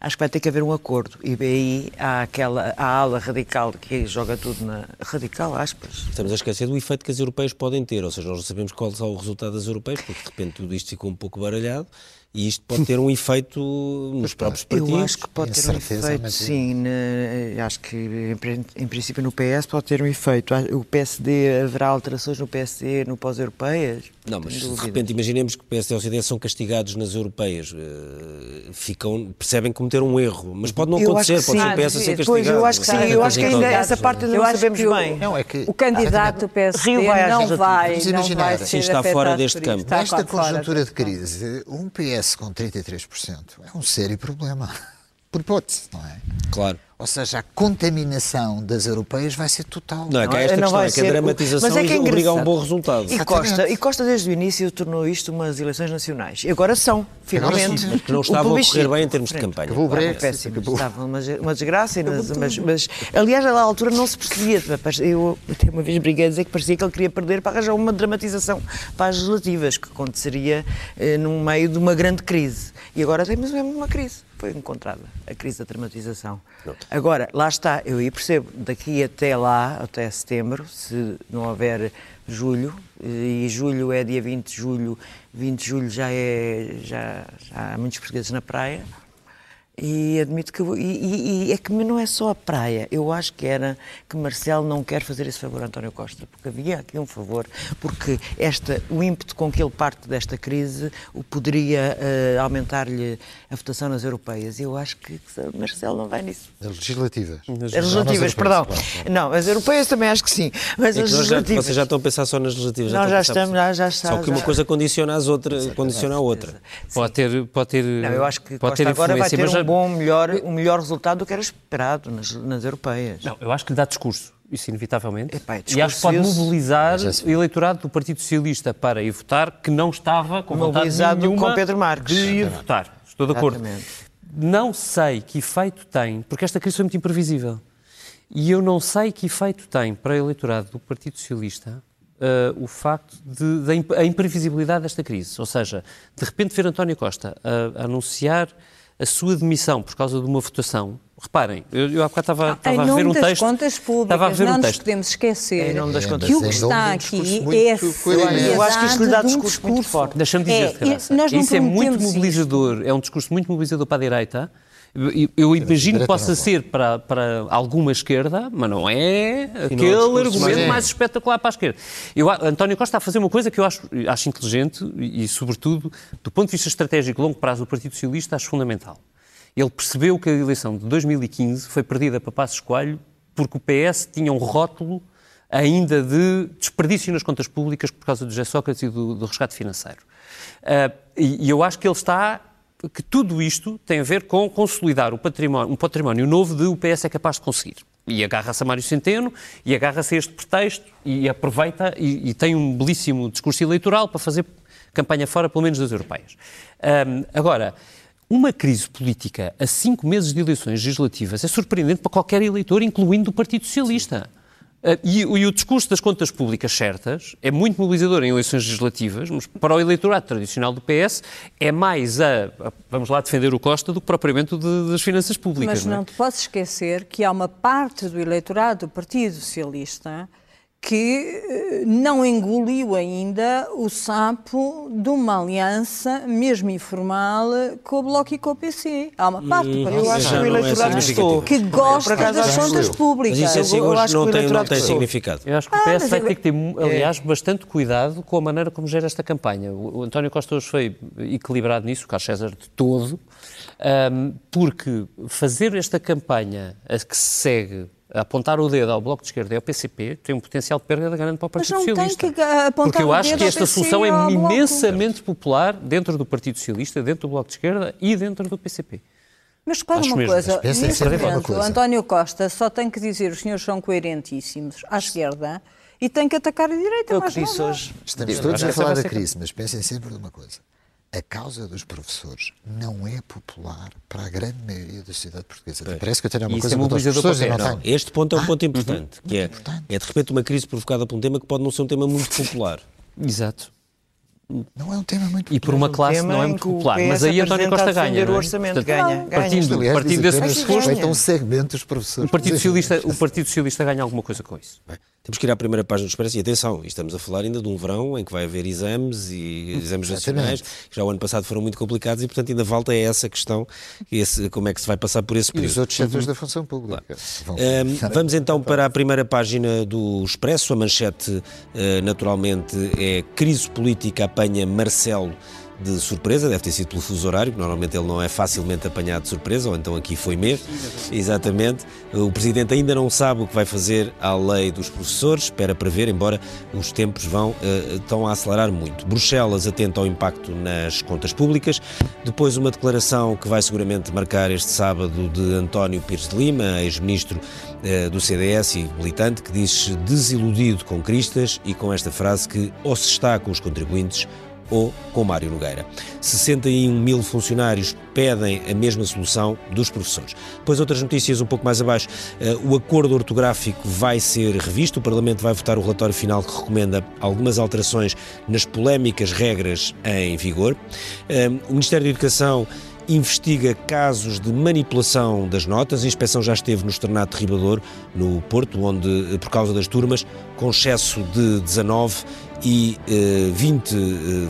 Acho que vai ter que haver um acordo. E aí há aquela a ala radical que joga tudo na. Radical, aspas. Estamos a esquecer do efeito que as europeias podem ter, ou seja, nós não sabemos qual será o resultado das europeias, porque de repente tudo isto ficou um pouco baralhado e isto pode ter um efeito nos próprios partidos. Eu acho que pode ter um Incerteza, efeito, mas- sim. na- acho que, em, em princípio, no PS pode ter um efeito. O PSD, haverá alterações no PSD, no pós-europeias? Não, mas de repente imaginemos que o PSD e o CDS são castigados nas europeias, eh, ficam, percebem que cometeram um erro, mas pode não Eu acho acontecer, que pode sim. ser o PS a ser castigado. Pois, eu acho que sim. Eu acho que ainda essa parte não sabemos bem. Não, é que. O candidato do PSD Rio vai não vai, não vai sim, ser está afetado fora deste campo. Está Nesta conjuntura de crise, um PS com 33% é um sério problema. Por hipótese, não é? Claro. Ou seja, a contaminação das europeias vai ser total. Não, é que há esta Não questão, vai é que a ser- dramatização Mas é que é obriga a um bom resultado. E Costa, e Costa, desde o início, tornou isto umas eleições nacionais. E agora são, finalmente. sim. Mas que não estavam a correr bem em termos de campanha. Acabou o Claro, Brexit, péssimo. acabou. Estava uma, uma desgraça, e nas- mas, mas, aliás, à altura não se percebia. Eu até uma vez briguei a dizer que parecia que ele queria perder para arranjar uma dramatização para as legislativas, que aconteceria eh, no meio de uma grande crise. E agora temos mesmo uma crise. Foi encontrada a crise da dramatização. Agora, lá está, eu aí percebo, daqui até lá, até setembro, se não houver julho, e julho é dia 20 de julho, 20 de julho já, é, já, já há muitos portugueses na praia, e admito que. eu- E, e- e é que não é só a praia. Eu acho que era que Marcelo não quer fazer esse favor a António Costa, porque havia aqui um favor, porque esta, o ímpeto com que ele parte desta crise o poderia eh, aumentar-lhe a votação nas europeias. E eu acho que Marcelo não vai nisso. As legislativas. As legislativas, perdão. Não, as europeias também acho que sim. Mas É as que nós já, legislativas. vocês já estão a pensar só nas legislativas. Nós já a pensar- estamos, já- já está, Só que uma já- coisa condiciona às outras, condiciona a outra. Pode ter, pode ter, Não, eu acho que pode Costa ter agora vai influência, mas um já- bom, melhor, um melhor resultado do que era esperado nas, nas europeias. Não, eu acho que lhe dá discurso, isso inevitavelmente. Epá, é e acho que pode mobilizar o eleitorado do Partido Socialista para ir votar, que não estava com Mobilizado com Pedro Marques. de ir votar. Estou de acordo. Exatamente. Não sei que efeito tem, porque esta crise foi muito imprevisível. E eu não sei que efeito tem para o eleitorado do Partido Socialista uh, o facto de, da imprevisibilidade desta crise. Ou seja, de repente ver António Costa a anunciar a sua demissão por causa de uma votação. Reparem, eu, eu há bocado estava, estava a ver um texto. contas públicas, estava a ver não um nos podemos esquecer Em nome das contas que o que está Em nome aqui é. Eu acho que isto lhe dá um discurso muito forte. Deixa-me dizer, É, Teresa, nós não isso é muito mobilizador, é um discurso muito mobilizador para a direita. Eu, imagino que possa ser para, para alguma esquerda, mas não é aquele argumento é. mais espetacular para a esquerda. Eu, António Costa está a fazer uma coisa que eu acho, acho inteligente e, sobretudo, do ponto de vista estratégico longo prazo do Partido Socialista, acho fundamental. Ele percebeu que a eleição de 2015 foi perdida para Passos Coelho porque o PS tinha um rótulo ainda de desperdício nas contas públicas por causa do José Sócrates e do, do resgate financeiro. Ah, e, e eu acho que ele está que tudo isto tem a ver com consolidar património, um património novo de o PS é capaz de conseguir. E agarra-se a Mário Centeno, e agarra-se a este pretexto, e aproveita, e, e tem um belíssimo discurso eleitoral para fazer campanha fora, pelo menos das europeias. Ahm, agora, uma crise política a cinco meses de eleições legislativas é surpreendente para qualquer eleitor, incluindo o Partido Socialista. Uh, e, e o discurso das contas públicas certas é muito mobilizador em eleições legislativas, mas para o eleitorado tradicional do PS é mais a, a- vamos lá, defender o Costa do que propriamente o de- das finanças públicas. Mas não é? não te posso esquecer que há uma parte do eleitorado do Partido Socialista que eh, não engoliu ainda o sapo de uma aliança, mesmo informal, com o Bloco e com o PC. Há uma parte do Partido Eu acho que o é eleitorado gostou. que gosta das contas públicas. Mas isso é assim, eu hoje acho que não tem, não tem significado. Eu acho que o Ah, PS mas vai eu- ter que ter, aliás, bastante cuidado com a maneira como gera esta campanha. O António Costa hoje foi equilibrado nisso, o Carlos César de todo, porque fazer esta campanha a que se segue, apontar o dedo ao Bloco de Esquerda e ao PCP, tem um potencial de perda grande para o Mas Partido não tem Socialista. que apontar porque eu acho que esta solução é imensamente popular dentro do Partido Socialista, dentro do Bloco de Esquerda e dentro do PCP. Mas repara Acho uma mesmo. coisa, Mas neste uma momento, coisa. António Costa só tem que dizer os senhores são coerentíssimos à esquerda e tem que atacar a direita. É o mais que disse nada. hoje. Estamos todos a falar da crise, mas pensem sempre numa coisa. A causa dos professores não é popular para a grande maioria da sociedade portuguesa. Até Parece que eu tenho alguma coisa é contra os professores não o PS. tenho. Este ponto é um ponto importante, que é, importante. é de repente uma crise provocada por um tema que pode não ser um tema muito [laughs] popular. Exato. Não é um tema muito E por uma popular. classe não é muito popular. Mas aí António Costa ganha. não o é? orçamento, ganha, ganha. Partindo, Aliás, partindo desse discurso, um segmento dos professores. o Partido, Socialista, o Partido Socialista ganha alguma coisa com isso. Bem, Temos que ir à primeira página do Expresso e atenção, estamos a falar ainda de um verão em que vai haver exames e exames nacionais, que já o ano passado foram muito complicados e, portanto, ainda falta essa questão, esse, como é que se vai passar por esse E período. os outros setores da função pública. Vão- Ahm, [laughs] vamos então para a primeira página do Expresso. A manchete, eh, naturalmente, é Crise política apanha Marcelo de surpresa. Deve ter sido pelo fuso horário, que normalmente ele não é facilmente apanhado de surpresa, ou então aqui foi mesmo. Exatamente. O Presidente ainda não sabe o que vai fazer à lei dos professores. Espera para ver, embora os tempos vão estão a acelerar muito. Bruxelas atenta ao impacto nas contas públicas. Depois uma declaração que vai seguramente marcar este sábado de António Pires de Lima, ex-ministro eh, do CDS e militante, que diz-se desiludido com Cristas e com esta frase que ou se está com os contribuintes ou com Mário Nogueira. 61 mil funcionários pedem a mesma solução dos professores. Depois outras notícias um pouco mais abaixo. Eh, O acordo ortográfico vai ser revisto. O Parlamento vai votar o relatório final que recomenda algumas alterações nas polémicas regras em vigor. Eh, O Ministério da Educação investiga casos de manipulação das notas. A inspeção já esteve no Externato de Ribador, no Porto, onde, eh, por causa das turmas, com excesso de 19 e eh, 20 eh,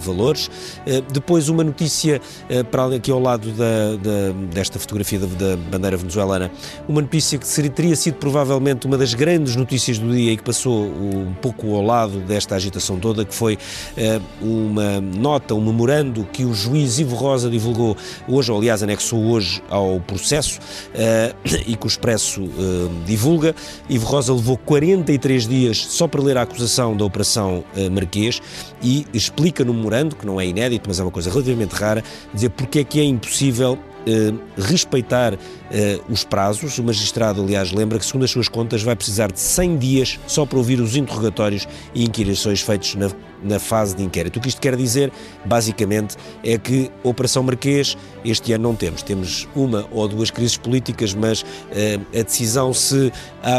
valores. Eh, depois uma notícia eh, para aqui ao lado da, da- desta fotografia da, da bandeira venezuelana, uma notícia que seria, teria sido provavelmente uma das grandes notícias do dia e que passou um pouco ao lado desta agitação toda, que foi uma nota, um memorando que o juiz Ivo Rosa divulgou hoje, ou aliás anexou hoje ao processo e que o Expresso divulga. Ivo Rosa levou 43 dias só para ler a acusação da Operação eh, Marquês e explica no memorando, que não é inédito, mas é uma coisa relativamente rara, dizer porque é que é impossível eh, respeitar eh, os prazos. O magistrado, aliás, lembra que, segundo as suas contas, vai precisar de 100 dias só para ouvir os interrogatórios e inquirições feitos na na fase de inquérito. O que isto quer dizer, basicamente, é que Operação Marquês este ano não temos. Temos uma ou duas crises políticas, mas eh, a decisão se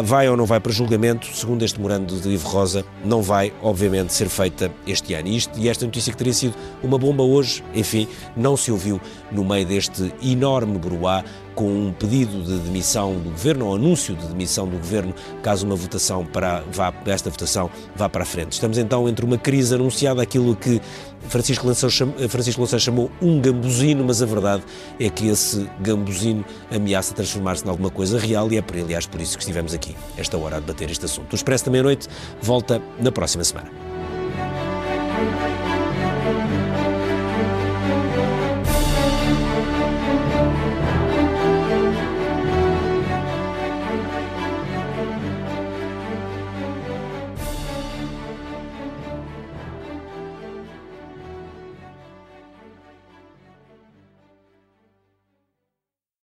vai ou não vai para julgamento, segundo este morando de Ivo Rosa, não vai, obviamente, ser feita este ano. E, isto, e esta notícia que teria sido uma bomba hoje, enfim, não se ouviu no meio deste enorme broá com um pedido de demissão do governo, ou anúncio de demissão do governo, caso uma votação para vá, esta votação vá para a frente. Estamos então entre uma crise anunciada, aquilo que Francisco Louçã chamou um gambuzino, mas a verdade é que esse gambuzino ameaça transformar-se em alguma coisa real e é por, aliás, por isso que estivemos aqui, esta hora, a debater este assunto. O Expresso da Meia-Noite volta na próxima semana.